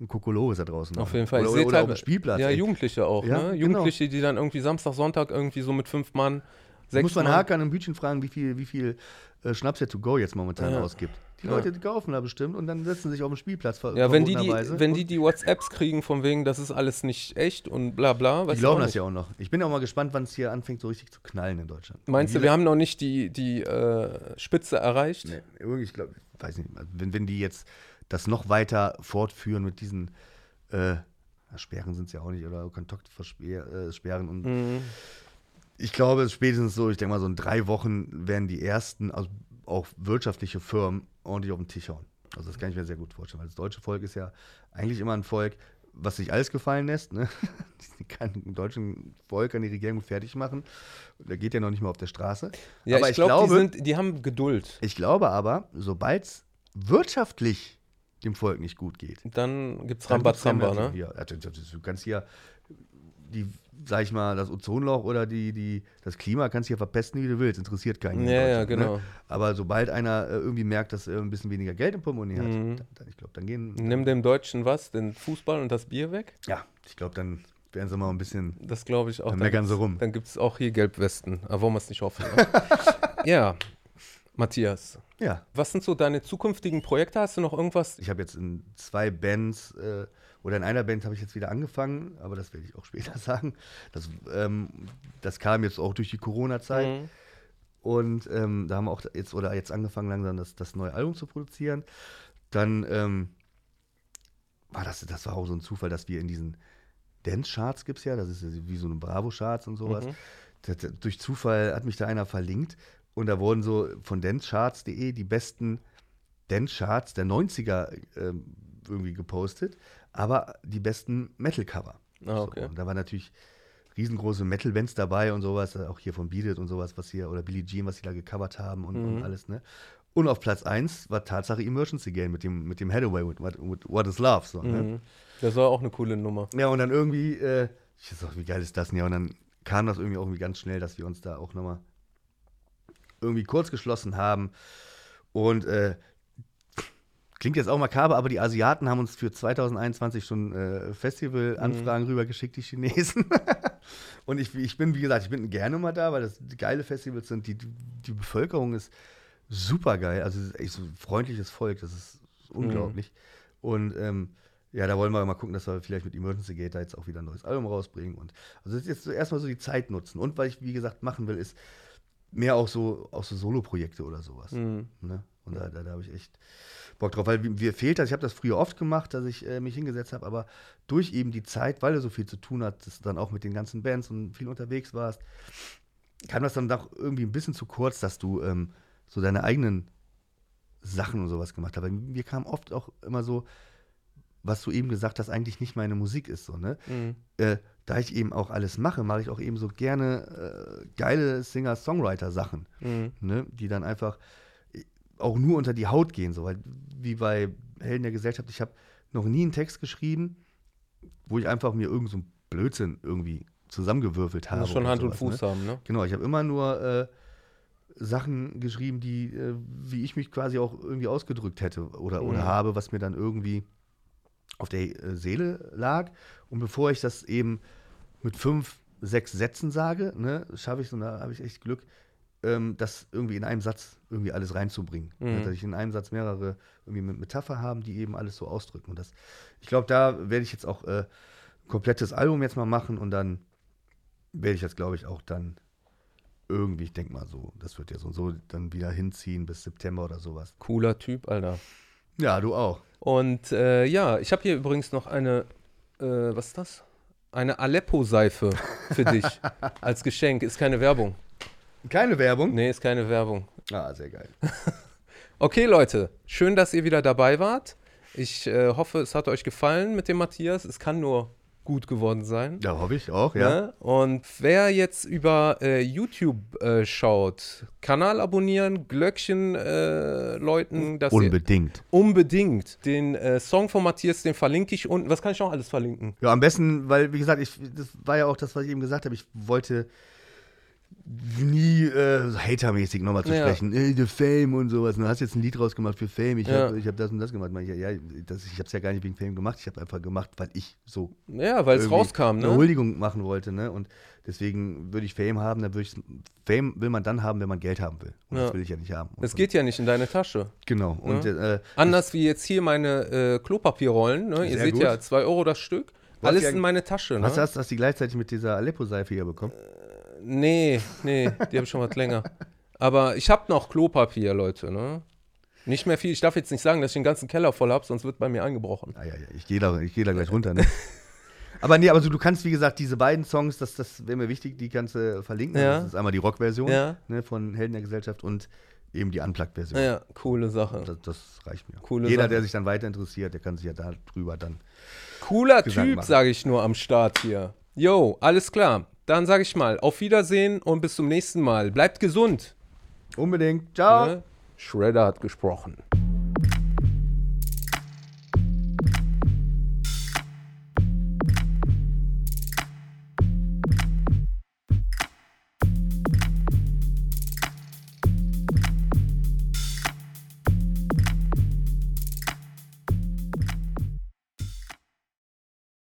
ein Kokolores da draußen Auf machen. jeden Fall. Oder, Ich oder, oder auf teilwe- dem Spielplatz. Ja, ey. Jugendliche auch, Ja, ne? genau. Jugendliche, die dann irgendwie Samstag, Sonntag irgendwie so mit fünf Mann Sechs Muss man Mal. Hakan im Bütchen fragen, wie viel, wie viel äh, Schnaps der To Go jetzt momentan Ja. ausgibt. Die Ja. Leute die kaufen da bestimmt und dann setzen sich auf den Spielplatz. Ja, wenn die, die, wenn Und die die WhatsApps kriegen, von wegen, das ist alles nicht echt und bla bla. Die glauben das ja auch noch. Ich bin auch mal gespannt, wann es hier anfängt, so richtig zu knallen in Deutschland. Meinst du, wir haben noch nicht die, die äh, Spitze erreicht? Nee, irgendwie, ich glaube, weiß nicht, also wenn, wenn die jetzt das noch weiter fortführen mit diesen äh, Sperren sind es ja auch nicht, oder Kontaktversperren äh, und Mhm. Ich glaube, spätestens so, ich denke mal, so in drei Wochen werden die ersten, also auch wirtschaftliche Firmen, ordentlich auf den Tisch hauen. Also das kann ich mir sehr gut vorstellen, weil das deutsche Volk ist ja eigentlich immer ein Volk, was sich alles gefallen lässt. Ne? Die kann im deutschen Volk kann die Regierung fertig machen. Da geht ja noch nicht mal auf der Straße. Ja, aber ich, ich, glaube, glaube, die, sind, die haben Geduld. ich glaube aber, sobald es wirtschaftlich dem Volk nicht gut geht, Dann gibt es Rambazamba, ne? Also, das- du kannst hier die, sag ich mal, das Ozonloch oder die, die, das Klima kannst du hier verpesten, wie du willst. Interessiert keinen. in Ja, ja, Deutschland, genau. Ne? Aber sobald einer äh, irgendwie merkt, dass er ein bisschen weniger Geld im Portemonnaie hat, Mhm. dann, dann, ich glaube, dann gehen. Nimm dem Deutschen was? Den Fußball und das Bier weg? Ja, ich glaube, dann werden sie mal ein bisschen. Das glaube ich auch. Dann meckern sie rum. Dann gibt es auch hier Gelbwesten. Aber wollen wir es nicht hoffen. Ne? ja, Matthias, Ja, was sind so deine zukünftigen Projekte? Hast du noch irgendwas? ich habe jetzt in zwei Bands äh, oder in einer Band habe ich jetzt wieder angefangen, aber das werde ich auch später sagen. Das, ähm, das kam jetzt auch durch die Corona-Zeit. Mhm. Und ähm, da haben wir auch jetzt oder jetzt angefangen, langsam das, das neue Album zu produzieren. Dann ähm, war das, das war auch so ein Zufall, dass wir in diesen Dance-Charts gibt es ja, das ist wie so eine Bravo-Charts und sowas. Mhm. Das, durch Zufall hat mich da einer verlinkt und da wurden so von dancecharts.de die besten Dance-Charts der 90er ähm, irgendwie gepostet, aber die besten Metal-Cover. Ah, okay. So, und da war natürlich riesengroße Metal-Bands dabei und sowas, äh, auch hier von Beat It und sowas, was hier, oder Billie Jean, was sie da gecovert haben und, Mhm. und alles, ne? Und auf Platz 1 war Tatsache Emergency Game mit dem, mit dem Hathaway, with, with, What is Love, so, ne? Mhm. Das war auch eine coole Nummer. Ja, und dann irgendwie, äh, ich auch, wie geil ist das denn? Ja, und dann kam das irgendwie auch irgendwie ganz schnell, dass wir uns da auch nochmal irgendwie kurz geschlossen haben. Und äh, klingt jetzt auch makaber, aber die Asiaten haben uns für 2021 schon äh, Festivalanfragen rübergeschickt, die Chinesen. und ich, ich bin, wie gesagt, ich bin gerne mal da, weil das geile Festivals sind. Die, die Bevölkerung ist super geil. Also es ist echt so ein freundliches Volk, das ist unglaublich. Und ähm, ja, da wollen wir mal gucken, dass wir vielleicht mit Emergency Gate da jetzt auch wieder ein neues Album rausbringen. Und also das ist jetzt so erstmal so die Zeit nutzen. Und was ich, wie gesagt, machen will, ist mehr auch so, auch so Solo-Projekte oder sowas. Mhm. Ne? Und da, da, da habe ich echt Bock drauf, weil mir fehlt das. Ich habe das früher oft gemacht, dass ich äh, mich hingesetzt habe, aber durch eben die Zeit, weil du so viel zu tun hattest, dann auch mit den ganzen Bands und viel unterwegs warst, kam das dann doch irgendwie ein bisschen zu kurz, dass du ähm, so deine eigenen Sachen und sowas gemacht hast. Aber mir kam oft auch immer so, was du eben gesagt hast, eigentlich nicht meine Musik ist so, ne? Mhm. äh, da ich eben auch alles mache, mache ich auch eben so gerne äh, geile Singer-Songwriter-Sachen, Mhm. ne? die dann einfach auch nur unter die Haut gehen, so, weil wie bei Helden der Gesellschaft, ich habe noch nie einen Text geschrieben, wo ich einfach mir irgend so einen Blödsinn irgendwie zusammengewürfelt habe. Muss schon oder Hand und sowas, Fuß ne? haben, ne? Genau, ich habe immer nur äh, Sachen geschrieben, die, äh, wie ich mich quasi auch irgendwie ausgedrückt hätte oder, oder Mhm. habe, was mir dann irgendwie auf der äh, Seele lag. Und bevor ich das eben mit fünf, sechs Sätzen sage, ne, schaffe ich, und da habe ich echt Glück, ähm, das irgendwie in einem Satz irgendwie alles reinzubringen. Mhm. Dass ich in einem Satz mehrere irgendwie mit Metapher haben, die eben alles so ausdrücken. Und das, ich glaube, da werde ich jetzt auch äh, ein komplettes Album jetzt mal machen und dann werde ich jetzt, glaube ich, auch dann irgendwie, ich denke mal so, das wird ja so und so dann wieder hinziehen bis September oder sowas. Cooler Typ, Alter. Ja, du auch. Und äh, ja, ich habe hier übrigens noch eine, äh, was ist das? Eine Aleppo-Seife für dich als Geschenk. Ist keine Werbung. Keine Werbung? Nee, ist keine Werbung. Ah, sehr geil. Okay, Leute, schön, dass ihr wieder dabei wart. Ich äh, hoffe, es hat euch gefallen mit dem Matthias. Es kann nur gut geworden sein. Ja, hoffe ich auch, ja. Ne? Und wer jetzt über äh, YouTube äh, schaut, Kanal abonnieren, Glöckchen äh, läuten, dass Unbedingt. unbedingt den äh, Song von Matthias, den verlinke ich unten. Was kann ich noch alles verlinken? Ja, am besten, weil, wie gesagt, ich, das war ja auch das, was ich eben gesagt habe. Ich wollte nie äh, hatermäßig nochmal zu Ja. sprechen. Ey, the Fame und sowas. Du hast jetzt ein Lied rausgemacht für Fame. Ich Ja. habe hab das und das gemacht. Mach ich, ja, das, ich habe es ja gar nicht wegen Fame gemacht. Ich habe einfach gemacht, weil ich so Ja, weil es rauskam, eine ne? Huldigung machen wollte. Ne? Und deswegen würde ich Fame haben. Dann würde ich Fame will man dann haben, wenn man Geld haben will. Und Ja. das will ich ja nicht haben. Es geht ja nicht in deine Tasche. Genau. Und äh, Anders wie jetzt hier meine äh, Klopapierrollen. Ne? Ihr seht gut. ja, 2 Euro das Stück. Was Alles in meine Tasche. Ne? hast, du- hast, hast du die gleichzeitig mit dieser Aleppo-Seife hier bekommen? Nee, nee, die habe ich schon was länger. Aber ich habe noch Klopapier, Leute, ne? Nicht mehr viel. Ich darf jetzt nicht sagen, dass ich den ganzen Keller voll habe, sonst wird bei mir eingebrochen. Ah, ja, ja, ich gehe da, ich geh da gleich runter. Ne? aber nee, aber du, du kannst, wie gesagt, diese beiden Songs, das, das wäre mir wichtig, die kannst du verlinken. Ja. Das ist einmal die Rock-Version Ja. ne, von Helden der Gesellschaft und eben die Unplugged-Version. Ja, coole Sache. Das, das reicht mir. Coole Jeder, Sache. der sich dann weiter interessiert, der kann sich ja darüber dann. Cooler Gesang Typ, sage ich nur am Start hier. Yo, alles klar. Dann sage ich mal, auf Wiedersehen und bis zum nächsten Mal. Bleibt gesund. Unbedingt. Ciao. Ne? Shredder hat gesprochen.